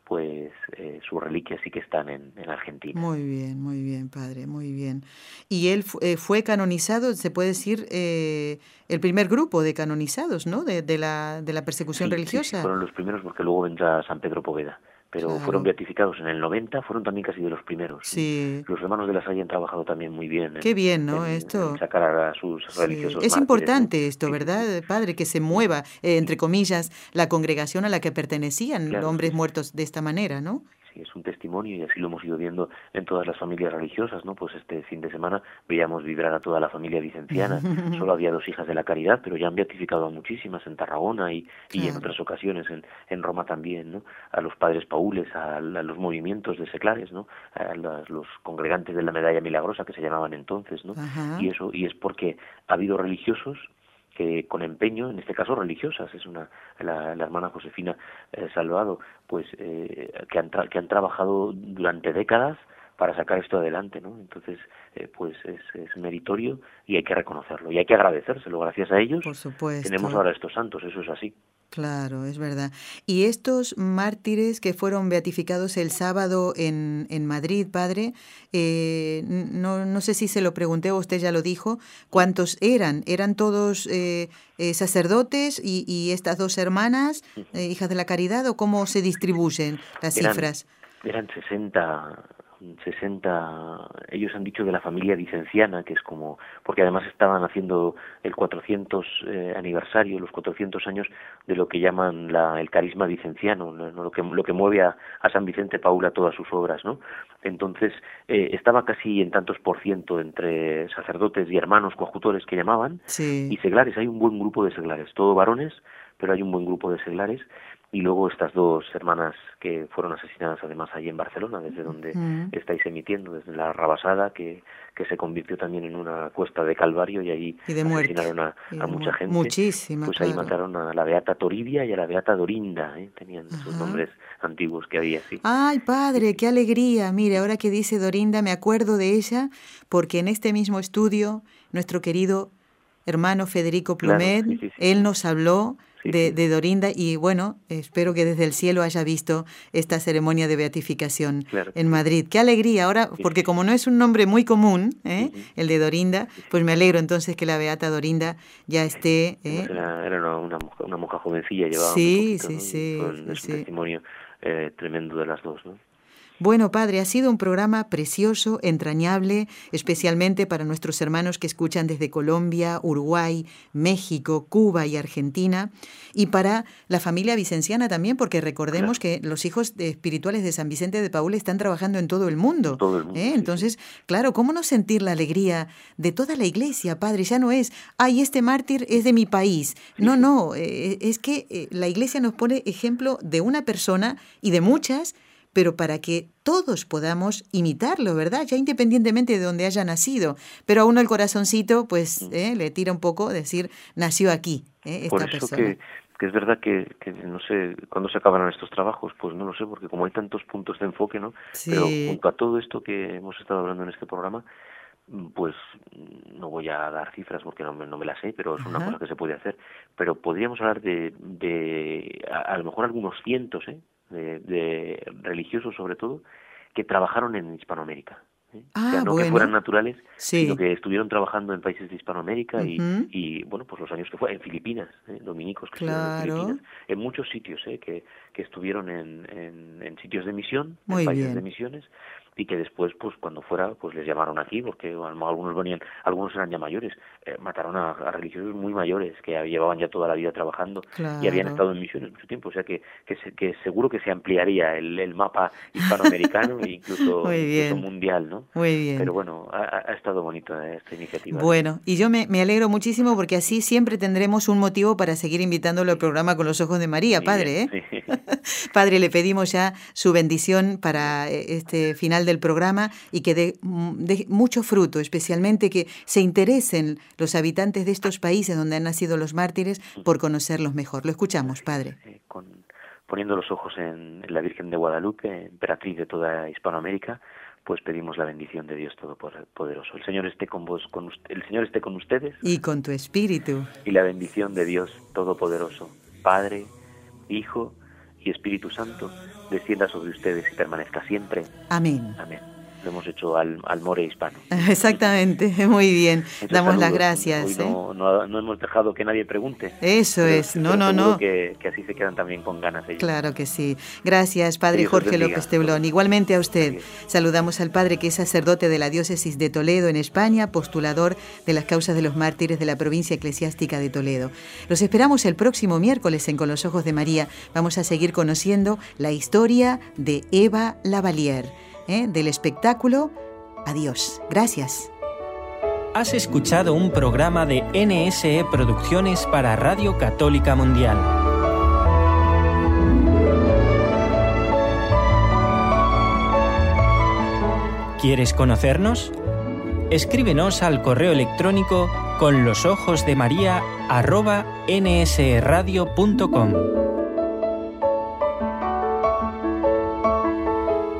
pues eh, sus reliquias sí que están en, Argentina. Muy bien, muy bien, padre, muy bien. Y él eh, fue canonizado, se puede decir, eh, el primer grupo de canonizados, ¿no? De, de, la, de la persecución religiosa. Sí, fueron los primeros porque luego vendrá San Pedro Poveda pero fueron beatificados en el 90, fueron también casi de los primeros. Sí. Los hermanos de la Salle han trabajado también muy bien. Qué bien, ¿no? esto. sacar a sus religiosos. Es importante esto, ¿verdad, padre? Que se mueva, eh, entre comillas, la congregación a la que pertenecían hombres muertos de esta manera, ¿no? Es un testimonio y así lo hemos ido viendo en todas las familias religiosas, ¿no? Pues este fin de semana veíamos vibrar a toda la familia vicenciana. Solo había dos hijas de la caridad, pero ya han beatificado a muchísimas en Tarragona y, y en otras ocasiones en, en Roma también, ¿no? A los padres paules, a, los movimientos de seclares, ¿no? A los congregantes de la medalla milagrosa que se llamaban entonces, ¿no? Y eso y es porque ha habido religiosos que con empeño, en este caso religiosas, es una la, hermana Josefina eh, Salvado, pues eh, que, han que han trabajado durante décadas para sacar esto adelante, ¿no? Entonces, eh, pues es, es, meritorio y hay que reconocerlo y hay que agradecérselo. Gracias a ellos Por supuesto. tenemos ahora estos santos, eso es así. Claro, es verdad. Y estos mártires que fueron beatificados el sábado en, en Madrid, padre, eh, no, no, sé si se lo pregunté o usted ya lo dijo, ¿cuántos eran? ¿Eran todos eh, eh, sacerdotes y, y, estas dos hermanas, hijas de la caridad, o cómo se distribuyen las cifras? Eran 60 60, ellos han dicho de la familia vicenciana, que es como, porque además estaban haciendo el 400 eh, aniversario, los 400 años de lo que llaman la, el carisma vicenciano, lo, que, lo que mueve a, San Vicente Paula todas sus obras, ¿no? Entonces, eh, estaba casi en tantos por ciento entre sacerdotes y hermanos coajutores que llamaban, y seglares, hay un buen grupo de seglares, todo varones, pero hay un buen grupo de seglares, y luego estas dos hermanas que fueron asesinadas además allí en Barcelona, desde donde mm. estáis emitiendo, desde la Rabasada, que, que se convirtió también en una cuesta de Calvario y allí asesinaron a, mucha gente. Muchísima, Pues ahí mataron a la Beata Toribia y a la Beata Dorinda, ¿eh? tenían sus nombres antiguos que había así. Ay, padre, qué alegría. Mire, ahora que dice Dorinda, me acuerdo de ella, porque en este mismo estudio, nuestro querido hermano Federico Plumet, él nos habló de, Dorinda y bueno, espero que desde el cielo haya visto esta ceremonia de beatificación en Madrid. Qué alegría ahora, porque como no es un nombre muy común, ¿eh? el de Dorinda, pues me alegro entonces que la Beata Dorinda ya esté... ¿eh? Era, una, una, monja, jovencilla, llevaba sí, sí, sí, un testimonio eh, tremendo de las dos, ¿no? Bueno, Padre, ha sido un programa precioso, entrañable, especialmente para nuestros hermanos que escuchan desde Colombia, Uruguay, México, Cuba y Argentina, y para la familia vicenciana también, porque recordemos que los hijos espirituales de San Vicente de Paul están trabajando en todo el mundo. ¿eh? Entonces, claro, ¿cómo no sentir la alegría de toda la iglesia, Padre? Ya no es, ay, este mártir es de mi país. No, no, eh, es que eh, la iglesia nos pone ejemplo de una persona y de muchas pero para que todos podamos imitarlo, ¿verdad? Ya independientemente de donde haya nacido. Pero a uno el corazoncito, pues. ¿eh? le tira un poco decir, nació aquí, ¿eh? esta Por eso persona. Que, que es verdad que, que, no sé cuándo se acabarán estos trabajos, pues no lo sé, porque como hay tantos puntos de enfoque, ¿no? Pero junto a todo esto que hemos estado hablando en este programa, pues no voy a dar cifras porque no me, no me las sé, pero es una cosa que se puede hacer. Pero podríamos hablar de, de a, a, lo mejor algunos cientos, ¿eh? De, religiosos sobre todo, que trabajaron en Hispanoamérica. ¿eh? Ah, no que fueran naturales, sino que estuvieron trabajando en países de Hispanoamérica y, y, bueno, pues los años que fue, en Filipinas, ¿eh? dominicos que estuvieron en Filipinas, en muchos sitios ¿eh? que, que estuvieron en, en, en sitios de misión, en países de misiones, y que después pues cuando fuera pues les llamaron aquí porque algunos venían algunos eran ya mayores eh, mataron a, religiosos muy mayores que llevaban ya toda la vida trabajando y habían estado en misiones mucho tiempo o sea que que, seguro que se ampliaría el, el mapa hispanoamericano e incluso, mundial no muy bien. Pero bueno ha, estado bonita esta iniciativa bueno y yo me, me, alegro muchísimo porque así siempre tendremos un motivo para seguir invitándolo al programa con los ojos de María padre ¿eh? padre le pedimos ya su bendición para eh, este final del programa y que dé, mucho fruto, especialmente que se interesen los habitantes de estos países donde han nacido los mártires por conocerlos mejor. Lo escuchamos, Padre. con, poniendo los ojos en, la Virgen de Guadalupe, emperatriz de toda Hispanoamérica, pues pedimos la bendición de Dios Todopoderoso. El Señor esté con vos, con el Señor esté con ustedes. Y con tu espíritu. Y la bendición de Dios Todopoderoso, Padre, Hijo y Espíritu Santo, descienda sobre ustedes y permanezca siempre. Amén. Amén lo hemos hecho al, al more hispano. Exactamente, muy bien. Damos las gracias. ¿eh? no, no, hemos dejado que nadie pregunte. Eso es, no, no, no. Que, que, así se quedan también con ganas ellos. Claro que sí. Gracias, Padre Jorge López Teblón. Igualmente a usted. Saludamos al Padre que es sacerdote de la diócesis de Toledo en España, postulador de las causas de los mártires de la provincia eclesiástica de Toledo. Los esperamos el próximo miércoles en Con los Ojos de María. Vamos a seguir conociendo la historia de Eva Lavalier. ¿Eh? del espectáculo. Adiós. Gracias. Has escuchado un programa de NSE Producciones para Radio Católica Mundial. ¿Quieres conocernos? Escríbenos al correo electrónico con los ojos de María nsradio.com.